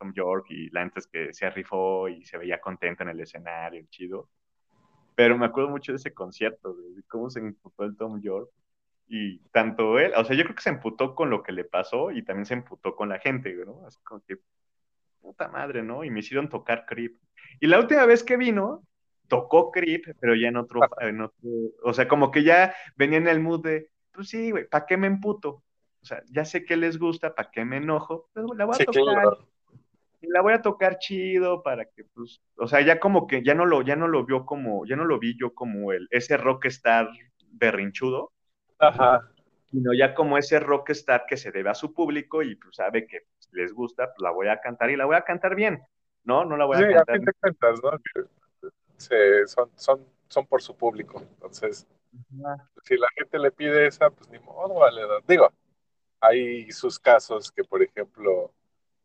Tom York y la antes que se rifó y se veía contento en el escenario, chido. Pero me acuerdo mucho de ese concierto, de cómo se emputó el Tom York. Y tanto él, o sea, yo creo que se emputó con lo que le pasó y también se emputó con la gente, ¿no? Así como que, puta madre, ¿no? Y me hicieron tocar Creep. Y la última vez que vino, tocó Creep, pero ya en otro, en otro, o sea, como que ya venía en el mood de, pues sí, güey, ¿para qué me emputo? O sea, ya sé que les gusta, ¿para qué me enojo? Pues la voy a tocar y la voy a tocar chido para que, pues, o sea, ya como que ya no lo, ya no lo vio como, ya no lo vi yo como el, ese rockstar berrinchudo. Ajá. Sino ya como ese rockstar que se debe a su público y pues sabe que pues, les gusta, pues la voy a cantar y la voy a cantar bien, ¿no? No la voy a sí, cantar. A fin de cuentas, ¿no? son, son, son por su público. Entonces, si la gente le pide esa, pues ni modo, vale. Digo, hay sus casos que, por ejemplo,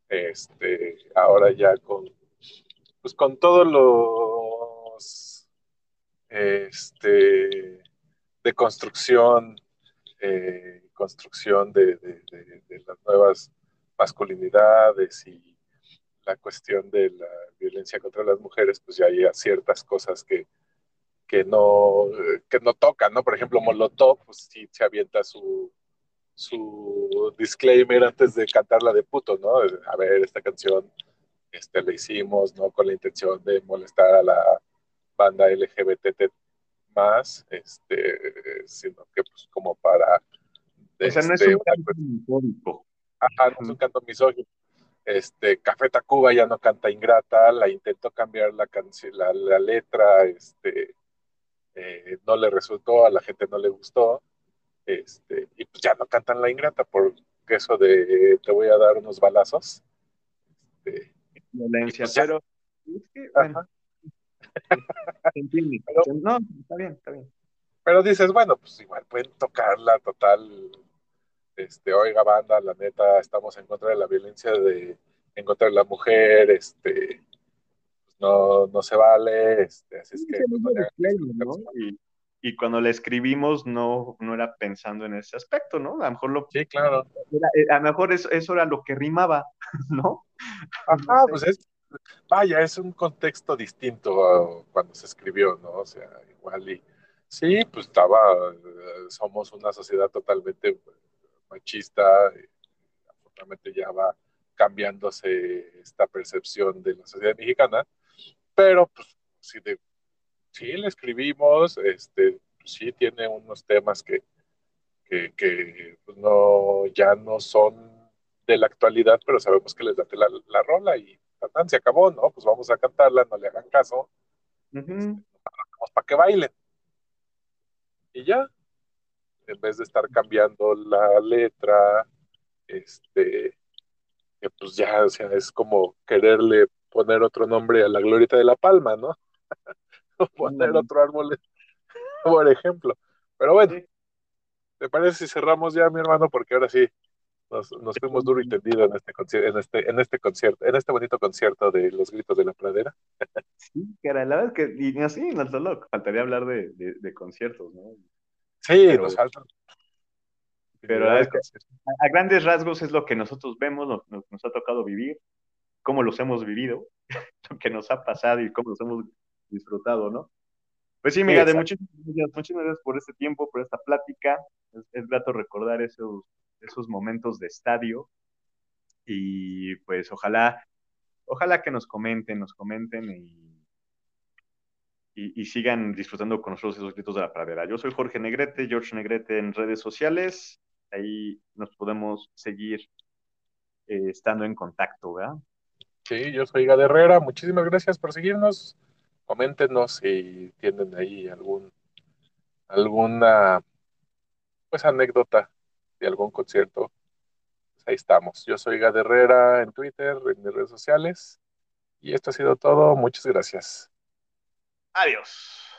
este, ahora ya con, pues con todos los, este, de construcción, eh, construcción de, las nuevas masculinidades y la cuestión de la violencia contra las mujeres, pues ya hay ciertas cosas que, que no, que no tocan, ¿no? Por ejemplo, Molotov, pues sí se avienta su, su disclaimer antes de cantarla de puto, ¿no? A ver, esta canción este, la hicimos, ¿no? Con la intención de molestar a la banda LGBT más, este, sino que pues como para... O sea, no es este, un canto misógino. Ajá, no es un canto misógino. Este, Café Tacuba ya no canta Ingrata, la intentó cambiar la canción, la, la, letra, este, eh, no le resultó, a la gente no le gustó, este, y pues ya no cantan la ingrata por eso de te voy a dar unos balazos. Este, Violencia, pues pero no, está bien, está bien. Pero dices, bueno, pues igual pueden tocarla total. Este, oiga, banda, la neta, estamos en contra de la violencia de, en contra de la mujer, este, pues no, no se vale, este, así es que. Y cuando le escribimos no, no era pensando en ese aspecto, ¿no? A lo mejor lo... Sí, claro. Eh, a lo mejor eso, eso, era lo que rimaba, ¿no? Ajá, pues es, vaya, es un contexto distinto cuando se escribió, ¿no? O sea, igual y... Sí, pues estaba, eh, somos una sociedad totalmente machista, afortunadamente ya va cambiándose esta percepción de la sociedad mexicana, pero pues sí, de sí le escribimos, este, sí tiene unos temas que, que, pues, no, ya no son de la actualidad, pero sabemos que les date la, la rola y tan, se acabó, ¿no? Pues vamos a cantarla, no le hagan caso, uh para que bailen. Y ya, en vez de estar cambiando la letra, este, que pues ya, o sea, es como quererle poner otro nombre a la glorieta de la palma, ¿no? poner otro árbol, por ejemplo. Pero bueno, ¿te parece si cerramos ya, mi hermano? Porque ahora sí, nos, nos fuimos duro y tendido en este, en, este, en este concierto, en este bonito concierto de los gritos de la pradera. Sí, cara, la verdad es que, y así, no solo faltaría hablar de, de, de conciertos, ¿no? Sí, pero, nos faltan. Pero a, grandes rasgos es lo que nosotros vemos, nos, nos, ha tocado vivir, cómo los hemos vivido, lo que nos ha pasado y cómo los hemos disfrutado, ¿no? Pues sí, mira, de muchísimas gracias, muchísimas gracias por este tiempo, por esta plática. Es, es grato recordar esos, esos momentos de estadio. Y pues ojalá, ojalá que nos comenten, nos comenten y, y, y, sigan disfrutando con nosotros esos gritos de la pradera. Yo soy Jorge Negrete, George Negrete en redes sociales. Ahí nos podemos seguir eh, estando en contacto, ¿verdad? Sí, yo soy Gad Herrera. Muchísimas gracias por seguirnos. Coméntenos si tienen ahí algún alguna pues anécdota de algún concierto. Pues ahí estamos. Yo soy Gad Herrera en Twitter, en mis redes sociales. Y esto ha sido todo. Muchas gracias. Adiós.